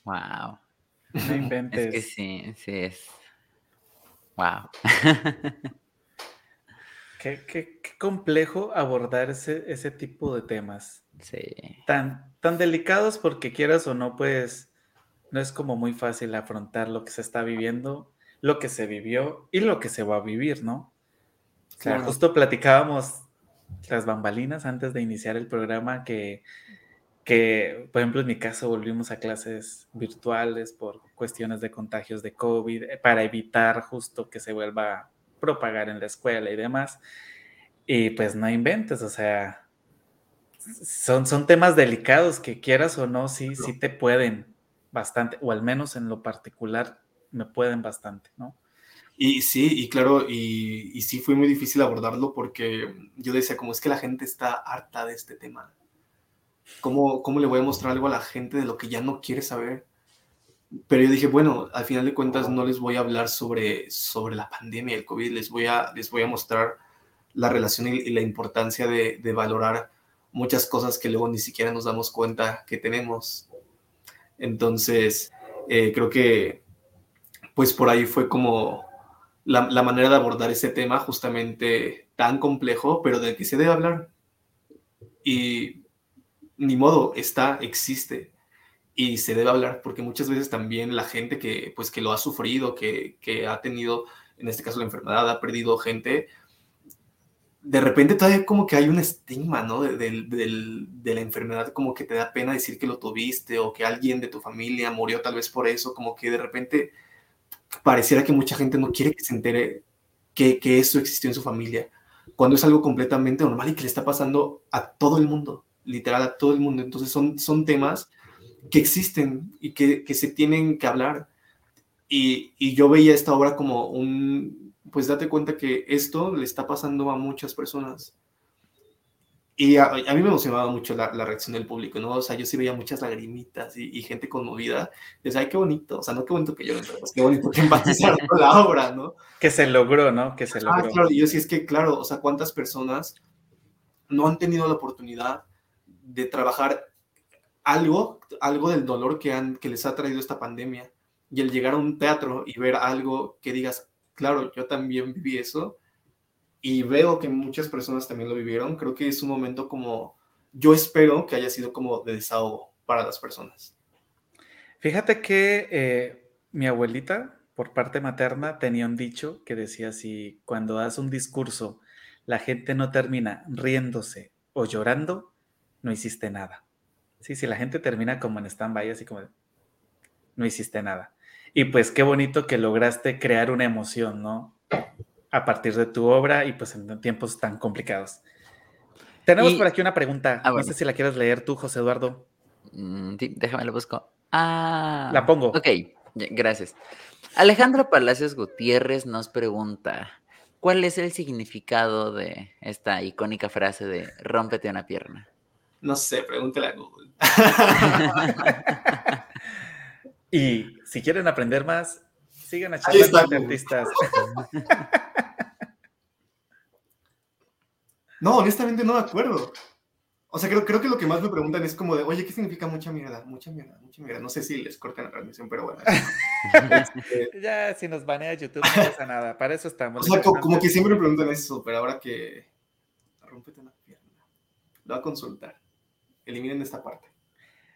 Wow. No inventes. Es que sí, sí es. Wow. qué, qué, qué, complejo abordar ese, ese tipo de temas. Sí. Tan, tan delicados porque quieras o no, pues no es como muy fácil afrontar lo que se está viviendo, lo que se vivió y lo que se va a vivir, ¿no? O sea, justo platicábamos las bambalinas antes de iniciar el programa que, que, por ejemplo, en mi caso volvimos a clases virtuales por cuestiones de contagios de COVID eh, para evitar justo que se vuelva a propagar en la escuela y demás. Y pues no inventes, o sea, son, son temas delicados que quieras o no, sí, sí te pueden bastante, o al menos en lo particular me pueden bastante, ¿no? Y sí, y claro, y, y, sí fue muy difícil abordarlo porque yo decía, como es que la gente está harta de este tema. ¿Cómo, ¿Cómo le voy a mostrar algo a la gente de lo que ya no quiere saber? Pero yo dije, bueno, al final de cuentas no les voy a hablar sobre, sobre la pandemia, el COVID, les voy a, les voy a mostrar la relación y, la importancia de, de valorar muchas cosas que luego ni siquiera nos damos cuenta que tenemos entonces, eh, creo que pues por ahí fue como la, la, manera de abordar ese tema justamente tan complejo, pero del que se debe hablar. Y ni modo, está, existe y se debe hablar porque muchas veces también la gente que pues que lo ha sufrido, que, que ha tenido en este caso la enfermedad, ha perdido gente, de repente todavía como que hay un estigma, ¿no? De, de, de, la enfermedad, como que te da pena decir que lo tuviste o que alguien de tu familia murió tal vez por eso, como que de repente pareciera que mucha gente no quiere que se entere que, que eso existió en su familia, cuando es algo completamente normal y que le está pasando a todo el mundo, literal a todo el mundo. Entonces son, son temas que existen y que, que se tienen que hablar. Y, y yo veía esta obra como un, pues date cuenta que esto le está pasando a muchas personas. Y a, a mí me emocionaba mucho la, la, reacción del público, ¿no? O sea, yo sí veía muchas lagrimitas y, y gente conmovida. Decía, ay, qué bonito. O sea, no qué bonito que pero pues qué bonito que empatizaron con la obra, ¿no? Que se logró, ¿no? Que se logró. Ah, claro. Y yo sí es que, claro, o sea, ¿cuántas personas no han tenido la oportunidad de trabajar algo, algo del dolor que, han, que les ha traído esta pandemia? Y el llegar a un teatro y ver algo que digas, claro, yo también viví eso y veo que muchas personas también lo vivieron. Creo que es un momento como, yo espero que haya sido como de desahogo para las personas. Fíjate que eh, mi abuelita, por parte materna, tenía un dicho que decía así, cuando das un discurso, la gente no termina riéndose o llorando, no hiciste nada. Sí, si la gente termina como en stand-by, así como, no hiciste nada. Y pues qué bonito que lograste crear una emoción, ¿no? A partir de tu obra y pues en tiempos tan complicados. Tenemos y, por aquí una pregunta. Ah, bueno. No sé si la quieres leer tú, José Eduardo. Mm, sí, déjame la busco. Ah. La pongo. Ok, gracias. Alejandro Palacios Gutiérrez nos pregunta, ¿cuál es el significado de esta icónica frase de rómpete una pierna? No sé, pregúntale a Google. Y si quieren aprender más, sigan a charlas de artistas. No, honestamente no me acuerdo. O sea, creo, creo que lo que más me preguntan es como de, oye, ¿qué significa mucha mierda? Mucha mierda, mucha mierda. No sé si les cortan la transmisión, pero bueno. Este, ya, si nos banea YouTube no pasa nada. Para eso estamos. O sea, como, que siempre me preguntan eso, pero ahora que... Rómpete una pierna. Lo voy a consultar. Eliminen esta parte.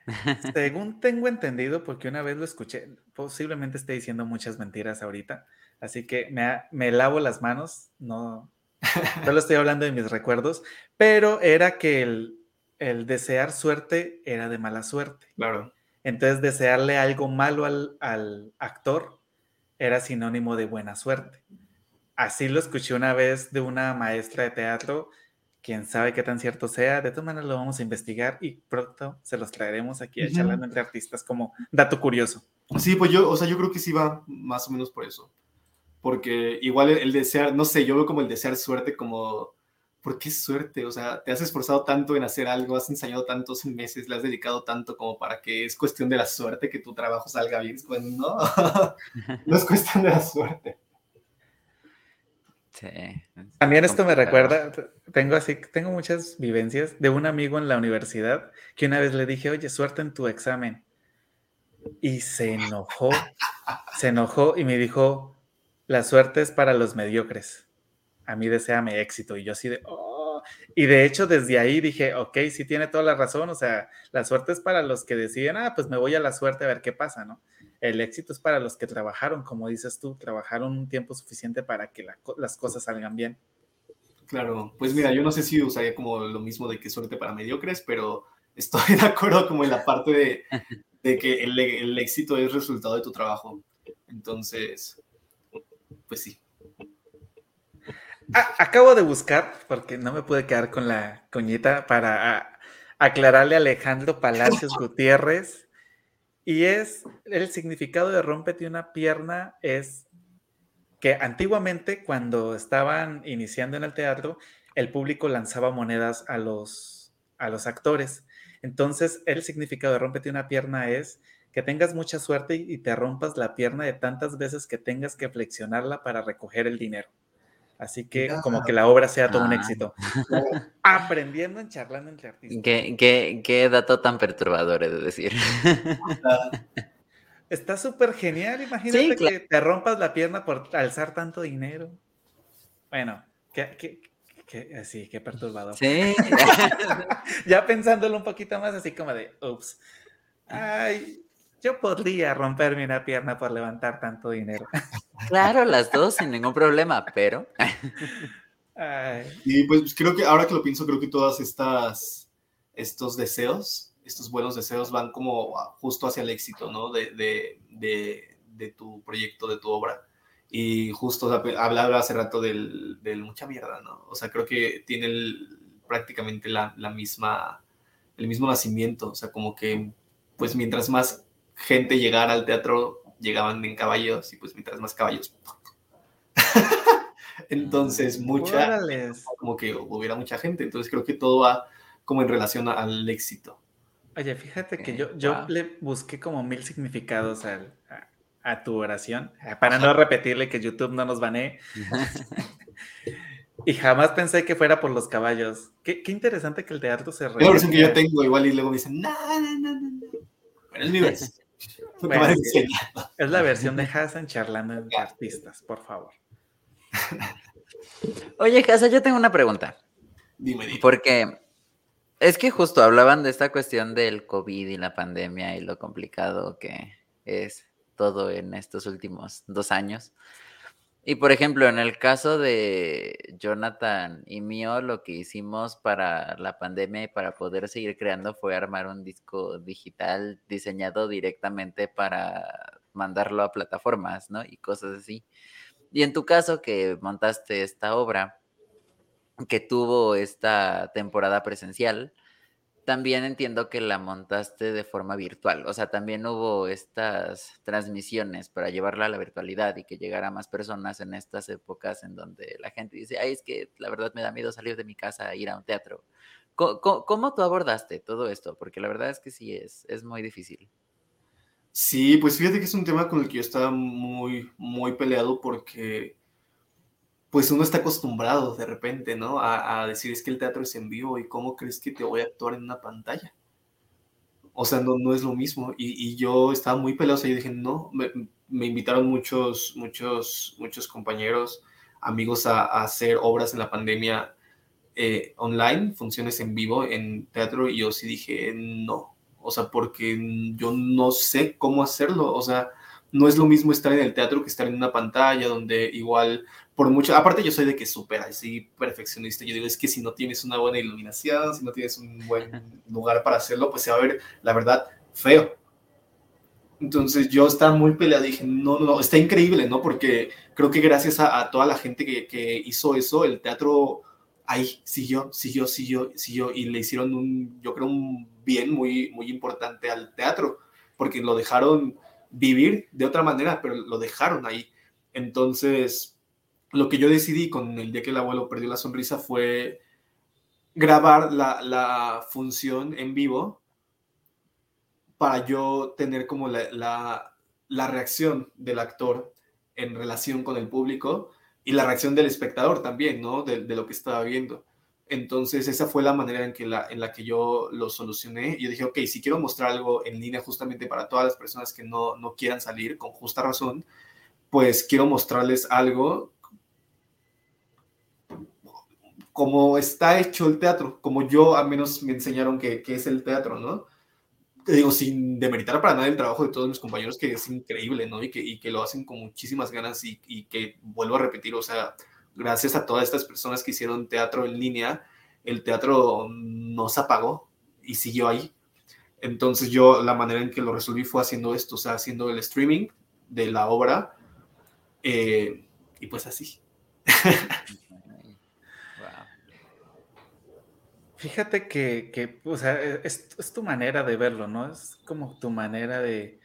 Según tengo entendido, porque una vez lo escuché, posiblemente esté diciendo muchas mentiras ahorita, así que me, me lavo las manos, no, solo estoy hablando de mis recuerdos, pero era que el, el desear suerte era de mala suerte. Claro. Entonces, desearle algo malo al, al, actor era sinónimo de buena suerte. Así lo escuché una vez de una maestra de teatro quién sabe qué tan cierto sea. De todas maneras lo vamos a investigar y pronto se los traeremos aquí a charlando entre artistas como dato curioso. Sí, pues yo, o sea, yo creo que sí va más o menos por eso. Porque igual el, desear, no sé, yo veo como el desear suerte como, ¿por qué suerte? O sea, te has esforzado tanto en hacer algo, has ensayado tantos meses, le has dedicado tanto como para que es cuestión de la suerte que tu trabajo salga bien. Pues no, no es cuestión de la suerte. También esto me recuerda, tengo así, tengo muchas vivencias de un amigo en la universidad que una vez le dije, oye, suerte en tu examen. Y se enojó, se enojó y me dijo, la suerte es para los mediocres. A mí deseame éxito. Y yo así de, oh. Y de hecho, desde ahí dije, ok, sí tiene toda la razón. O sea, la suerte es para los que deciden, ah, pues me voy a la suerte a ver qué pasa, ¿no? El éxito es para los que trabajaron, como dices tú, trabajaron un tiempo suficiente para que las cosas salgan bien. Claro, pues mira, yo no sé si usaría como lo mismo de que suerte para mediocres, pero estoy de acuerdo como en la parte de, de que el, el, éxito es resultado de tu trabajo. Entonces, pues sí. acabo de buscar, porque no me pude quedar con la coñita, para aclararle a Alejandro Palacios Gutiérrez y es el significado de rómpete una pierna es que antiguamente cuando estaban iniciando en el teatro, el público lanzaba monedas a los, a los actores. Entonces, el significado de rómpete una pierna es que tengas mucha suerte y te rompas la pierna de tantas veces que tengas que flexionarla para recoger el dinero. Así que como que la obra sea todo un ah. éxito. Aprendiendo en charlando entre artistas. ¿Qué, qué, dato tan perturbador he de decir. Está súper genial. Imagínate que te rompas la pierna por alzar tanto dinero. Bueno, qué, qué, sí, qué perturbador. Sí. ya pensándolo un poquito más, así como de, ups. Ay, yo podría romperme una pierna por levantar tanto dinero. Claro, las dos sin ningún problema, pero. Y pues creo que ahora que lo pienso, creo que todas estas estos deseos, estos buenos deseos van como justo hacia el éxito, ¿no? De, de, tu proyecto, de tu obra. Y justo hablaba hace rato del, del, mucha mierda, ¿no? O sea, creo que tiene prácticamente la, la misma, el mismo nacimiento, o sea, como que pues mientras más gente llegara al teatro, llegaban en caballos y pues mientras más caballos. Entonces, mucha, como que hubiera mucha gente. Entonces, creo que todo va como en relación al éxito. Oye, fíjate que yo, yo le busqué como mil significados a, tu oración, eh, para no repetirle que YouTube no nos banee. y jamás pensé que fuera por los caballos. Qué, interesante que el teatro se... Es la versión que yo tengo igual y luego me dicen, no, no, no, no. Bueno, es mi versión es la versión de Hassan charlando entre artistas, por favor. Oye, Hassan, yo tengo una pregunta. Dime, dime. Porque es que justo hablaban de esta cuestión del COVID y la pandemia y lo complicado que es todo en estos últimos dos años. Y por ejemplo, en el caso de Jonathan y mío, lo que hicimos para la pandemia y para poder seguir creando fue armar un disco digital diseñado directamente para mandarlo a plataformas, ¿no? Y cosas así. Y en tu caso, que montaste esta obra, que tuvo esta temporada presencial, también entiendo que la montaste de forma virtual, o sea, también hubo estas transmisiones para llevarla a la virtualidad y que llegara a más personas en estas épocas en donde la gente dice, ay, es que la verdad me da miedo salir de mi casa a ir a un teatro. ¿Cómo, tú abordaste todo esto? Porque la verdad es que sí, es, es muy difícil. Sí, pues fíjate que es un tema con el que yo estaba muy, muy peleado porque pues uno está acostumbrado de repente, ¿no? A, decir es que el teatro es en vivo y cómo crees que te voy a actuar en una pantalla. O sea, no, no es lo mismo. Y, yo estaba muy pelosa y dije, no, me, invitaron muchos, muchos, muchos compañeros, amigos a, hacer obras en la pandemia eh, online, funciones en vivo en teatro y yo sí dije, no. O sea, porque yo no sé cómo hacerlo. O sea, no es lo mismo estar en el teatro que estar en una pantalla donde igual por mucho, aparte yo soy de que supera, así perfeccionista, yo digo, es que si no tienes una buena iluminación, si no tienes un buen lugar para hacerlo, pues se va a ver, la verdad, feo. Entonces yo estaba muy peleado, dije, no, no, está increíble, ¿no? Porque creo que gracias a, toda la gente que, que, hizo eso, el teatro ahí siguió, siguió, siguió, siguió, y le hicieron un, yo creo, un bien muy, muy importante al teatro, porque lo dejaron vivir de otra manera, pero lo dejaron ahí. Entonces, lo que yo decidí con el día que el abuelo perdió la sonrisa fue grabar la, función en vivo para yo tener como la, reacción del actor en relación con el público y la reacción del espectador también, ¿no? De, lo que estaba viendo. Entonces, esa fue la manera en, que la, en la que yo lo solucioné. Yo dije, ok, si quiero mostrar algo en línea justamente para todas las personas que no, no quieran salir, con justa razón, pues quiero mostrarles algo como está hecho el teatro, como yo al menos me enseñaron que, es el teatro, ¿no? Te digo, sin demeritar para nada el trabajo de todos mis compañeros, que es increíble, ¿no? Y que, y que lo hacen con muchísimas ganas y, y, que vuelvo a repetir, o sea, gracias a todas estas personas que hicieron teatro en línea, el teatro no se apagó y siguió ahí. Entonces yo la manera en que lo resolví fue haciendo esto, o sea, haciendo el streaming de la obra eh, y pues así. Fíjate que, o sea, e, es, tu manera de verlo, ¿no? Es como tu manera de,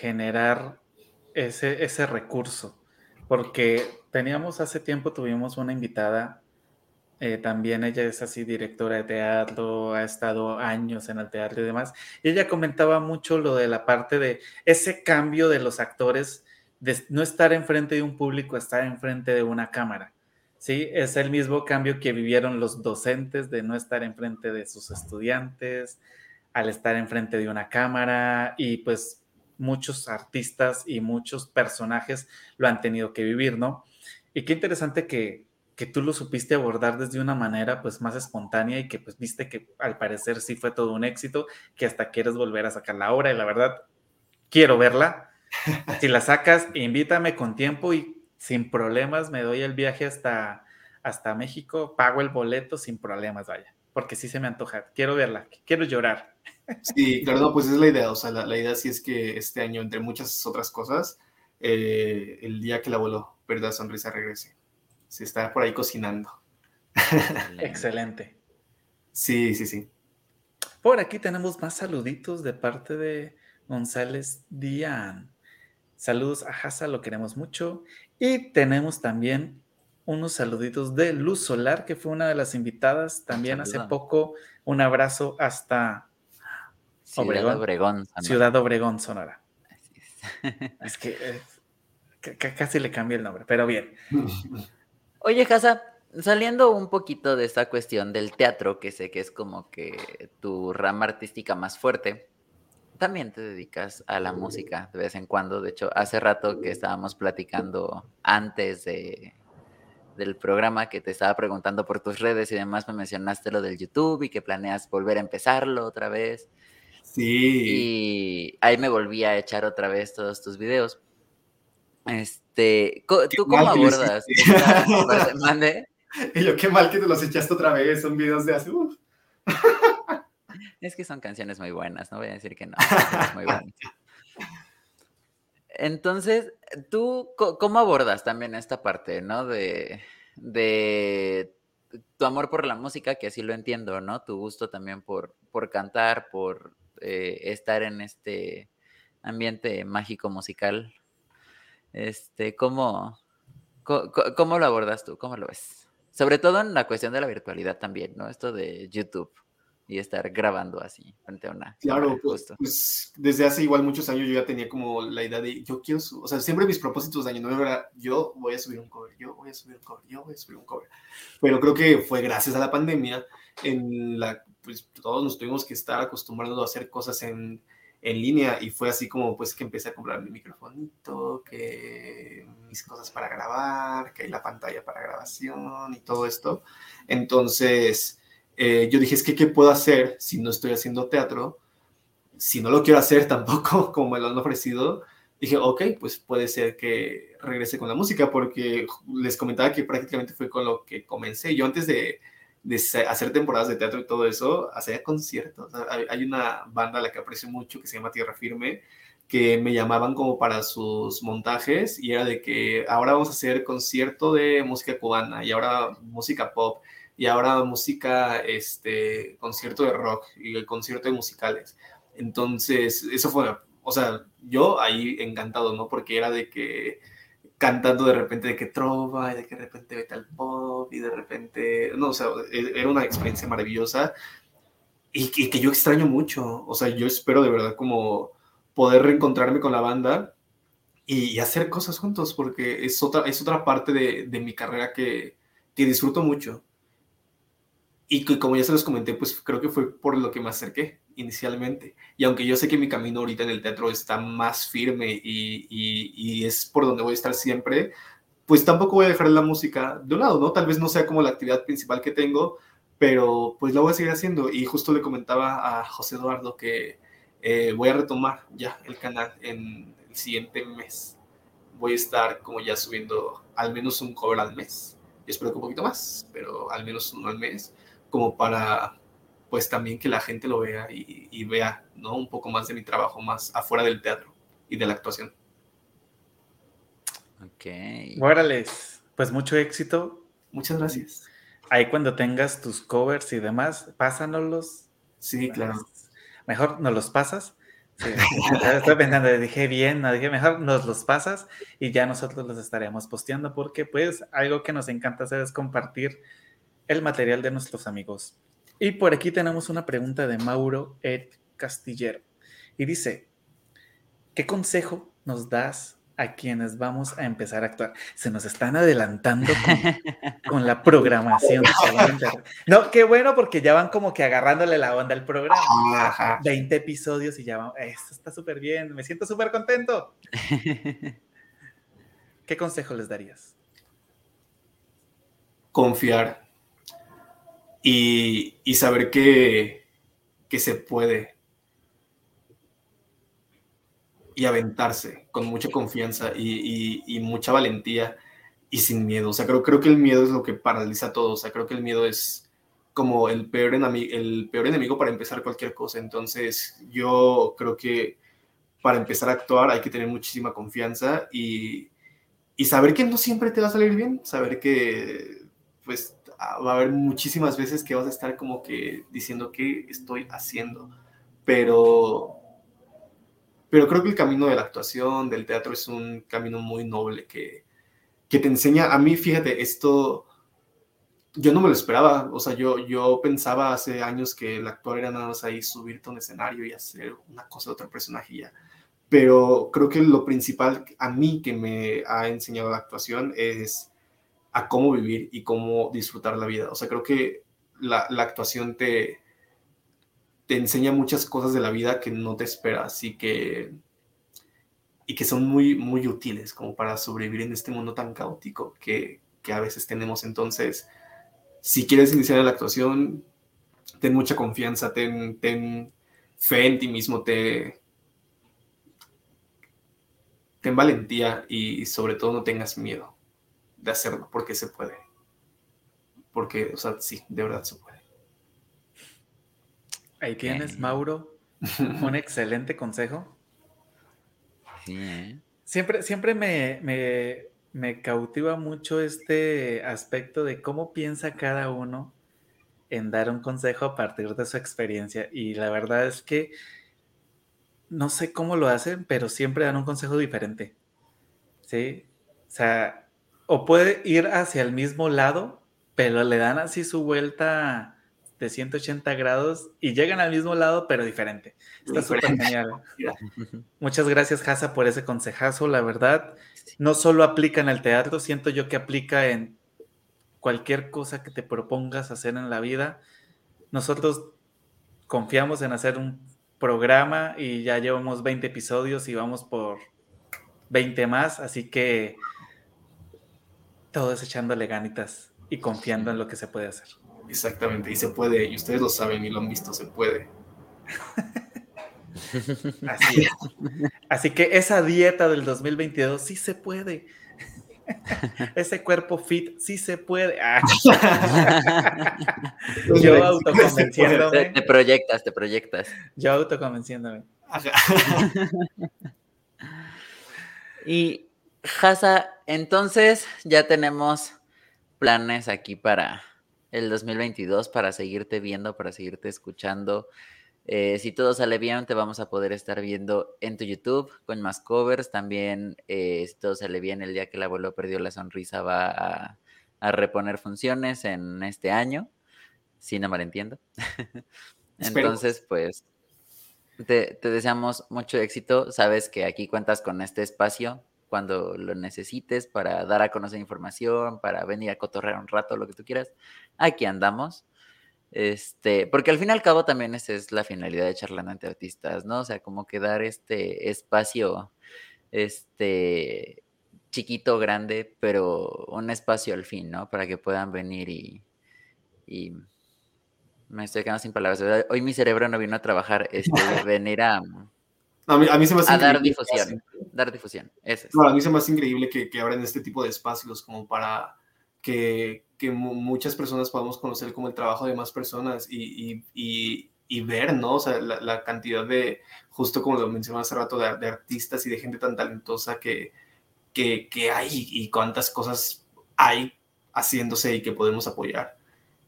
generar ese, recurso. Porque teníamos hace tiempo, tuvimos una invitada, eh, también ella es así directora de teatro, ha estado años en el teatro y demás, y ella comentaba mucho lo de la parte de ese cambio de los actores, de no estar enfrente de un público, estar enfrente de una cámara. Sí, es el mismo cambio que vivieron los docentes de no estar enfrente de sus estudiantes, al estar enfrente de una cámara y pues muchos artistas y muchos personajes lo han tenido que vivir, ¿no? Y qué interesante que, que tú lo supiste abordar desde una manera pues más espontánea y que pues viste que al parecer sí fue todo un éxito, que hasta quieres volver a sacar la obra y la verdad quiero verla. Si la sacas, invítame con tiempo y sin problemas me doy el viaje hasta, hasta México, pago el boleto sin problemas, vaya, porque sí se me antoja, quiero verla, quiero llorar. Sí, claro, no, pues es la idea, o sea, la, idea sí es que este año, entre muchas otras cosas, eh, el día que el abuelo perda sonrisa regrese, se está por ahí cocinando. Excelente. Sí, sí, sí. Por aquí tenemos más saluditos de parte de González Díaz. Saludos a Hasa, lo queremos mucho. Y tenemos también unos saluditos de Luz Solar, que fue una de las invitadas también hace poco. Un abrazo hasta Ciudad Obregón, Sonora. Ciudad Obregón, Sonora. es. que eh, casi le cambié el nombre, pero bien. Oye, Hasa, saliendo un poquito de esta cuestión del teatro, que sé que es como que tu rama artística más fuerte, también te dedicas a la música de vez en cuando. De hecho, hace rato que estábamos platicando antes de, del programa que te estaba preguntando por tus redes y demás, me mencionaste lo del YouTube y que planeas volver a empezarlo otra vez. Sí. Y ahí me volví a echar otra vez todos tus videos. Este, ¿tú cómo abordas? ¿Mande? Y yo, qué mal que te los echaste otra vez, son videos de hace... Es que son canciones muy buenas, no voy a decir que no. muy buenas. Entonces, ¿tú cómo abordas también esta parte, no? De, de tu amor por la música, que así lo entiendo, ¿no? Tu gusto también por, por cantar, por eh, estar en este ambiente mágico musical. Este, ¿cómo, ¿cómo, lo abordas tú? ¿Cómo lo ves? Sobre todo en la cuestión de la virtualidad también, ¿no? Esto de YouTube. Y estar grabando así frente a una. Claro, pues, pues, desde hace igual muchos años yo ya tenía como la idea de yo quiero, o sea, siempre mis propósitos de año nuevo era yo voy a subir un cover, yo voy a subir un cover, yo voy a subir un cover. Pero creo que fue gracias a la pandemia en la pues todos nos tuvimos que estar acostumbrados a hacer cosas en, en línea y fue así como pues que empecé a comprar mi microfonito, que mis cosas para grabar, que hay la pantalla para grabación y todo esto. Entonces, eh, yo dije, es que, ¿qué puedo hacer si no estoy haciendo teatro? Si no lo quiero hacer tampoco, como me lo han ofrecido, dije, ok, pues puede ser que regrese con la música, porque les comentaba que prácticamente fue con lo que comencé. Yo antes de, de hacer temporadas de teatro y todo eso, hacía conciertos. Hay una banda a la que aprecio mucho que se llama Tierra Firme, que me llamaban como para sus montajes y era de que ahora vamos a hacer concierto de música cubana y ahora música pop y ahora música, este, concierto de rock y el concierto de musicales. Entonces, eso fue, o sea, yo ahí encantado, ¿no? Porque era de que cantando de repente de que trova y de que de repente vete al pop y de repente, no, o sea, e, era una experiencia maravillosa y, que yo extraño mucho, o sea, yo espero de verdad como poder reencontrarme con la banda y, hacer cosas juntos porque es otra, es otra parte de, de mi carrera que, que disfruto mucho. Y como ya se los comenté, pues creo que fue por lo que me acerqué inicialmente. Y aunque yo sé que mi camino ahorita en el teatro está más firme y, y, es por donde voy a estar siempre, pues tampoco voy a dejar la música de un lado, ¿no? Tal vez no sea como la actividad principal que tengo, pero pues la voy a seguir haciendo. Y justo le comentaba a José Eduardo que eh, voy a retomar ya el canal en el siguiente mes. Voy a estar como ya subiendo al menos un cover al mes. Y espero que un poquito más, pero al menos uno al mes como para pues también que la gente lo vea y, vea, ¿no? Un poco más de mi trabajo más afuera del teatro y de la actuación. Ok. Órale, pues mucho éxito. Muchas gracias. Ahí cuando tengas tus covers y demás, pásanoslos. Sí, claro. Mejor nos los pasas. Sí, estoy pensando, dije bien, no dije mejor nos los pasas y ya nosotros los estaremos posteando porque pues algo que nos encanta hacer es compartir el material de nuestros amigos. Y por aquí tenemos una pregunta de Mauro Ed Castillero. Y dice, ¿qué consejo nos das a quienes vamos a empezar a actuar? Se nos están adelantando con, la programación. No, qué bueno porque ya van como que agarrándole la onda al programa. 20 episodios y ya vamos. Esto está súper bien. Me siento súper contento. ¿Qué consejo les darías? Confiar y, saber que, que se puede y aventarse con mucha confianza y, mucha valentía y sin miedo. O sea, creo, creo que el miedo es lo que paraliza todo. O sea, creo que el miedo es como el peor, enemigo, el peor enemigo para empezar cualquier cosa. Entonces, yo creo que para empezar a actuar hay que tener muchísima confianza y, y saber que no siempre te va a salir bien. Saber que, pues, va a haber muchísimas veces que vas a estar como que diciendo qué estoy haciendo, pero pero creo que el camino de la actuación, del teatro es un camino muy noble que, que te enseña, a mí fíjate, esto yo no me lo esperaba, o sea, yo, yo pensaba hace años que el actor era nada más ahí subirte a un escenario y hacer una cosa de otro personaje ya. Pero creo que lo principal a mí que me ha enseñado la actuación es a cómo vivir y cómo disfrutar la vida. O sea, creo que la, actuación te, te enseña muchas cosas de la vida que no te esperas y que, y que son muy, muy útiles como para sobrevivir en este mundo tan caótico que, que a veces tenemos. Entonces, si quieres iniciar la actuación, ten mucha confianza, ten, ten fe en ti mismo, te, ten valentía y sobre todo no tengas miedo de hacerlo, porque se puede. Porque, o sea, sí, de verdad se puede. Ahí tienes, Mauro, un excelente consejo. Sí, ¿eh? Siempre, siempre me, me, cautiva mucho este aspecto de cómo piensa cada uno en dar un consejo a partir de su experiencia. Y la verdad es que no sé cómo lo hacen, pero siempre dan un consejo diferente. ¿Sí? O sea, o puede ir hacia el mismo lado, pero le dan así su vuelta de 180 grados y llegan al mismo lado, pero diferente. Está súper genial. Muchas gracias, Hasa, por ese consejazo. La verdad, no solo aplica en el teatro, siento yo que aplica en cualquier cosa que te propongas hacer en la vida. Nosotros confiamos en hacer un programa y ya llevamos 20 episodios y vamos por 20 más, así que todo es echándole ganitas y confiando en lo que se puede hacer. Exactamente, y se puede, y ustedes lo saben y lo han visto, se puede. Así Así que esa dieta del 2022 sí se puede. Ese cuerpo fit sí se puede. Ah. Yo autoconvenciéndome. Te, te, proyectas, te proyectas. Yo autoconvenciéndome. y Hasa, entonces ya tenemos planes aquí para el 2022, para seguirte viendo, para seguirte escuchando. Eh, si todo sale bien, te vamos a poder estar viendo en tu YouTube con más covers. También, eh, si todo sale bien, el día que el abuelo perdió la sonrisa va a, reponer funciones en este año. Si no malentiendo. Entonces, pues, te, te, deseamos mucho éxito. Sabes que aquí cuentas con este espacio cuando lo necesites para dar a conocer información, para venir a cotorrear un rato, lo que tú quieras. Aquí andamos. Este, porque al fin y al cabo también esa es la finalidad de charlando ante artistas, ¿no? O sea, como que dar este espacio, este, chiquito, grande, pero un espacio al fin, ¿no? Para que puedan venir y, y me estoy quedando sin palabras. Hoy mi cerebro no vino a trabajar, este, venir a, a, mí, se me hace a dar difusión, dar difusión. Eso a mí se me hace increíble que, que abran este tipo de espacios como para que, que muchas personas podamos conocer como el trabajo de más personas y, y, y, ver, ¿no? O sea, la, cantidad de, justo como lo mencionaba hace rato, de, artistas y de gente tan talentosa que, que, que, hay y cuántas cosas hay haciéndose y que podemos apoyar.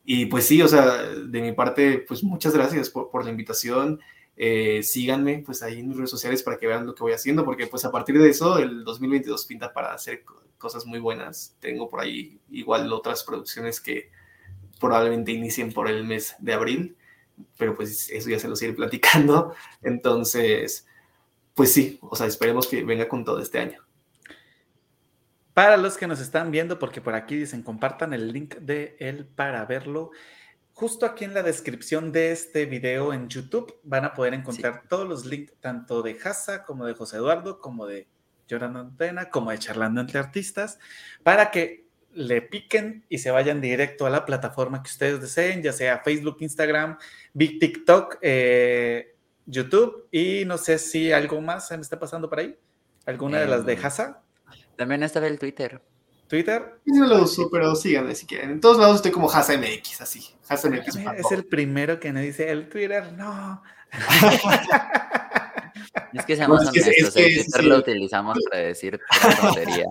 Y pues sí, o sea, de mi parte, pues muchas gracias por, por la invitación. Eh, síganme pues ahí en mis redes sociales para que vean lo que voy haciendo, porque pues a partir de eso el 2022 pinta para hacer cosas muy buenas. Tengo por ahí igual otras producciones que probablemente inicien por el mes de abril, pero pues eso ya se los iré platicando. Entonces, pues sí, o sea, esperemos que venga con todo este año. Para los que nos están viendo, porque por aquí dicen compartan el link de él para verlo. Justo aquí en la descripción de este video en YouTube van a poder encontrar todos los links, tanto de Hasa como de José Eduardo, como de Llorando Antena, como de Charlando entre Artistas, para que le piquen y se vayan directo a la plataforma que ustedes deseen, ya sea Facebook, Instagram, Big TikTok, eh, YouTube y no sé si algo más se me está pasando por ahí. ¿Alguna de las de em, Hasa? También está el Twitter. ¿Twitter? Yo no lo uso, pero síganme si quieren. En todos lados estoy como HasaMX, así. HasaMX. Es el primero que me dice el Twitter, no. Es que seamos honestos, es que, el Twitter lo utilizamos para decir tontería.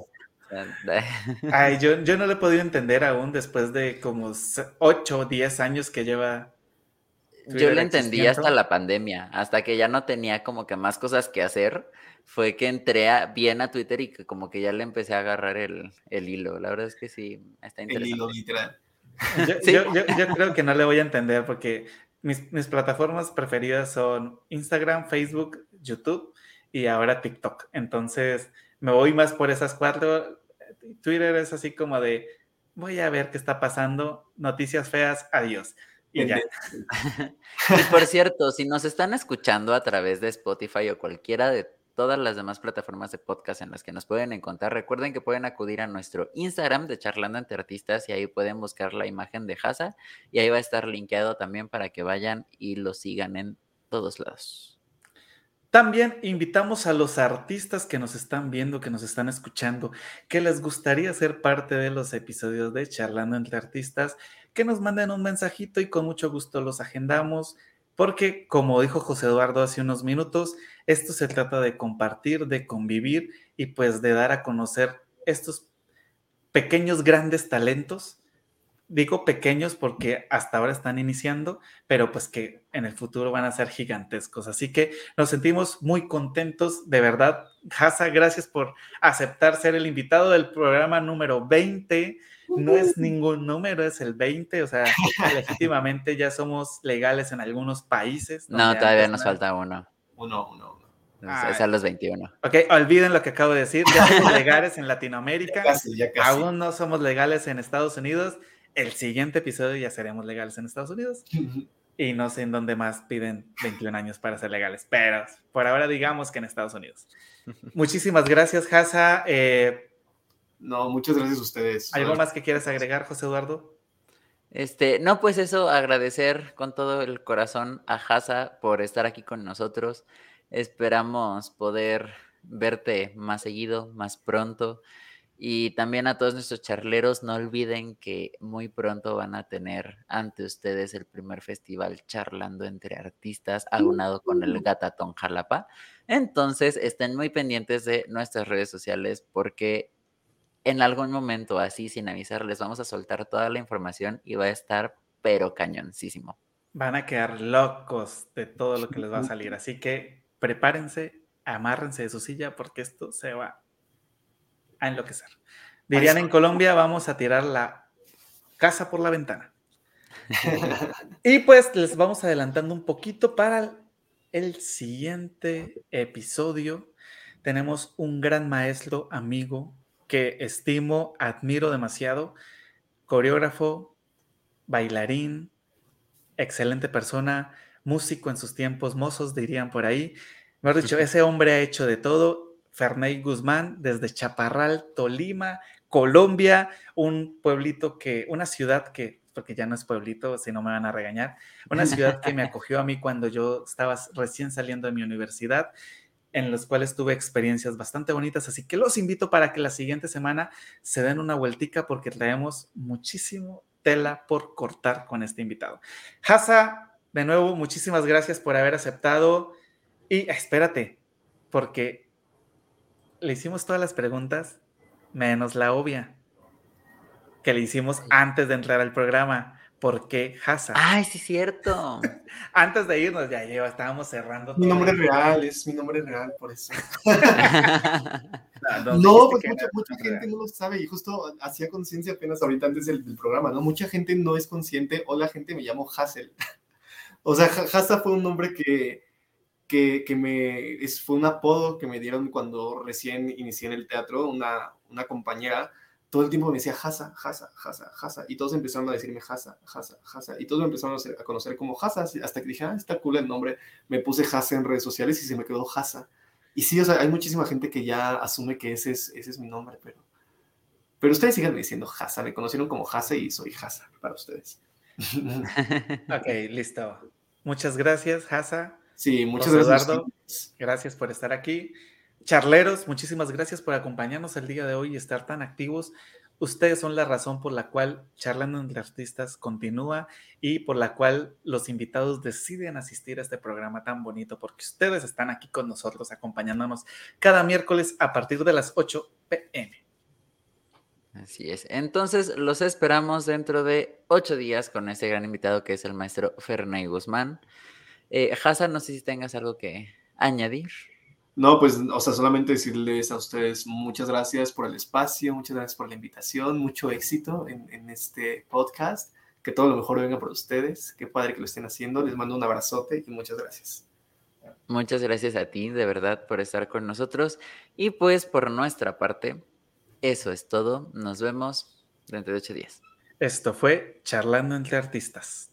Ay, yo, yo no lo he podido entender aún después de como 8 o 10 años que lleva. Yo lo entendí hasta la pandemia, hasta que ya no tenía como que más cosas que hacer, fue que entré a, bien a Twitter y que como que ya le empecé a agarrar el, el hilo. La verdad es que sí, está interesante. El hilo literal. Yo, yo, yo, creo que no le voy a entender porque mis, mis plataformas preferidas son Instagram, Facebook, YouTube y ahora TikTok. Entonces me voy más por esas cuatro. Twitter es así como de, voy a ver qué está pasando, noticias feas, adiós. Y ya. y por cierto, si nos están escuchando a través de Spotify o cualquiera de todas las demás plataformas de podcast en las que nos pueden encontrar. Recuerden que pueden acudir a nuestro Instagram de Charlando entre Artistas y ahí pueden buscar la imagen de Hasa y ahí va a estar linkeado también para que vayan y lo sigan en todos lados. También invitamos a los artistas que nos están viendo, que nos están escuchando, que les gustaría ser parte de los episodios de Charlando entre Artistas, que nos manden un mensajito y con mucho gusto los agendamos porque como dijo José Eduardo hace unos minutos, esto se trata de compartir, de convivir y pues de dar a conocer estos pequeños grandes talentos digo pequeños porque hasta ahora están iniciando, pero pues que en el futuro van a ser gigantescos. Así que nos sentimos muy contentos, de verdad. Hasa, gracias por aceptar ser el invitado del programa número 20. No es ningún número, es el 20, o sea, legítimamente ya somos legales en algunos países. No, todavía nos falta uno. Uno, uno, uno. Es a los 21. Ok, olviden lo que acabo de decir. Ya somos legales en Latinoamérica. Ya casi, Aún no somos legales en Estados Unidos el siguiente episodio ya seremos legales en Estados Unidos. y no sé en dónde más piden 21 años para ser legales, pero por ahora digamos que en Estados Unidos. Muchísimas gracias, Hasa. Eh, no, muchas gracias a ustedes. ¿Algo más que quieras agregar, José Eduardo? Este, no, pues eso, agradecer con todo el corazón a Hasa por estar aquí con nosotros. Esperamos poder verte más seguido, más pronto. Y también a todos nuestros charleros, no olviden que muy pronto van a tener ante ustedes el primer festival charlando entre artistas, aunado con el Gatatón Jalapa. Entonces, estén muy pendientes de nuestras redes sociales porque en algún momento, así sin avisarles, vamos a soltar toda la información y va a estar pero cañoncísimo. Van a quedar locos de todo lo que les va a salir. Así que prepárense, amárrense de su silla porque esto se va a enloquecer. Dirían en Colombia, vamos a tirar la casa por la ventana. y pues les vamos adelantando un poquito para el siguiente episodio. Tenemos un gran maestro, amigo, que estimo, admiro demasiado, coreógrafo, bailarín, excelente persona, músico en sus tiempos mozos, dirían por ahí. Mejor dicho, ese hombre ha hecho de todo. Ferney Guzmán desde Chaparral, Tolima, Colombia, un pueblito que, una ciudad que, porque ya no es pueblito, si no me van a regañar, una ciudad que me acogió a mí cuando yo estaba recién saliendo de mi universidad, en los cuales tuve experiencias bastante bonitas, así que los invito para que la siguiente semana se den una vueltica porque traemos muchísimo tela por cortar con este invitado. Hasa, de nuevo, muchísimas gracias por haber aceptado y espérate, porque le hicimos todas las preguntas, menos la obvia, que le hicimos antes de entrar al programa. ¿Por qué Hasa? Ay, sí, cierto. antes de irnos, ya lleva, estábamos cerrando. Mi nombre real, es mi nombre real, por eso. no, pues mucha, gente no lo sabe y justo hacía conciencia apenas ahorita antes del, programa, ¿no? Mucha gente no es consciente, o la gente me llamo Hassel. o sea, Hasa fue un nombre que, que, me, es, fue un apodo que me dieron cuando recién inicié en el teatro, una, una compañera, todo el tiempo me decía Hasa, Hasa, Hasa, Hasa, y todos empezaron a decirme Hasa, Hasa, Hasa, y todos me empezaron a, conocer como Hasa, hasta que dije, ah, está cool el nombre, me puse Hasa en redes sociales y se me quedó Hasa. Y sí, o sea, hay muchísima gente que ya asume que ese es, ese es mi nombre, pero, pero ustedes sigan diciendo Hasa, me conocieron como Hasa y soy Hasa para ustedes. ok, listo. Muchas gracias, Hasa. Sí, muchas gracias. Eduardo, gracias por estar aquí. Charleros, muchísimas gracias por acompañarnos el día de hoy y estar tan activos. Ustedes son la razón por la cual Charlando entre Artistas continúa y por la cual los invitados deciden asistir a este programa tan bonito, porque ustedes están aquí con nosotros acompañándonos cada miércoles a partir de las 8 pm. Así es. Entonces los esperamos dentro de ocho días con este gran invitado que es el maestro Ferney Guzmán. Eh, no sé si tengas algo que añadir. No, pues, o sea, solamente decirles a ustedes muchas gracias por el espacio, muchas gracias por la invitación, mucho éxito en, este podcast, que todo lo mejor venga por ustedes, qué padre que lo estén haciendo, les mando un abrazote y muchas gracias. Muchas gracias a ti, de verdad, por estar con nosotros. Y pues por nuestra parte, eso es todo. Nos vemos dentro de ocho días. Esto fue Charlando entre Artistas.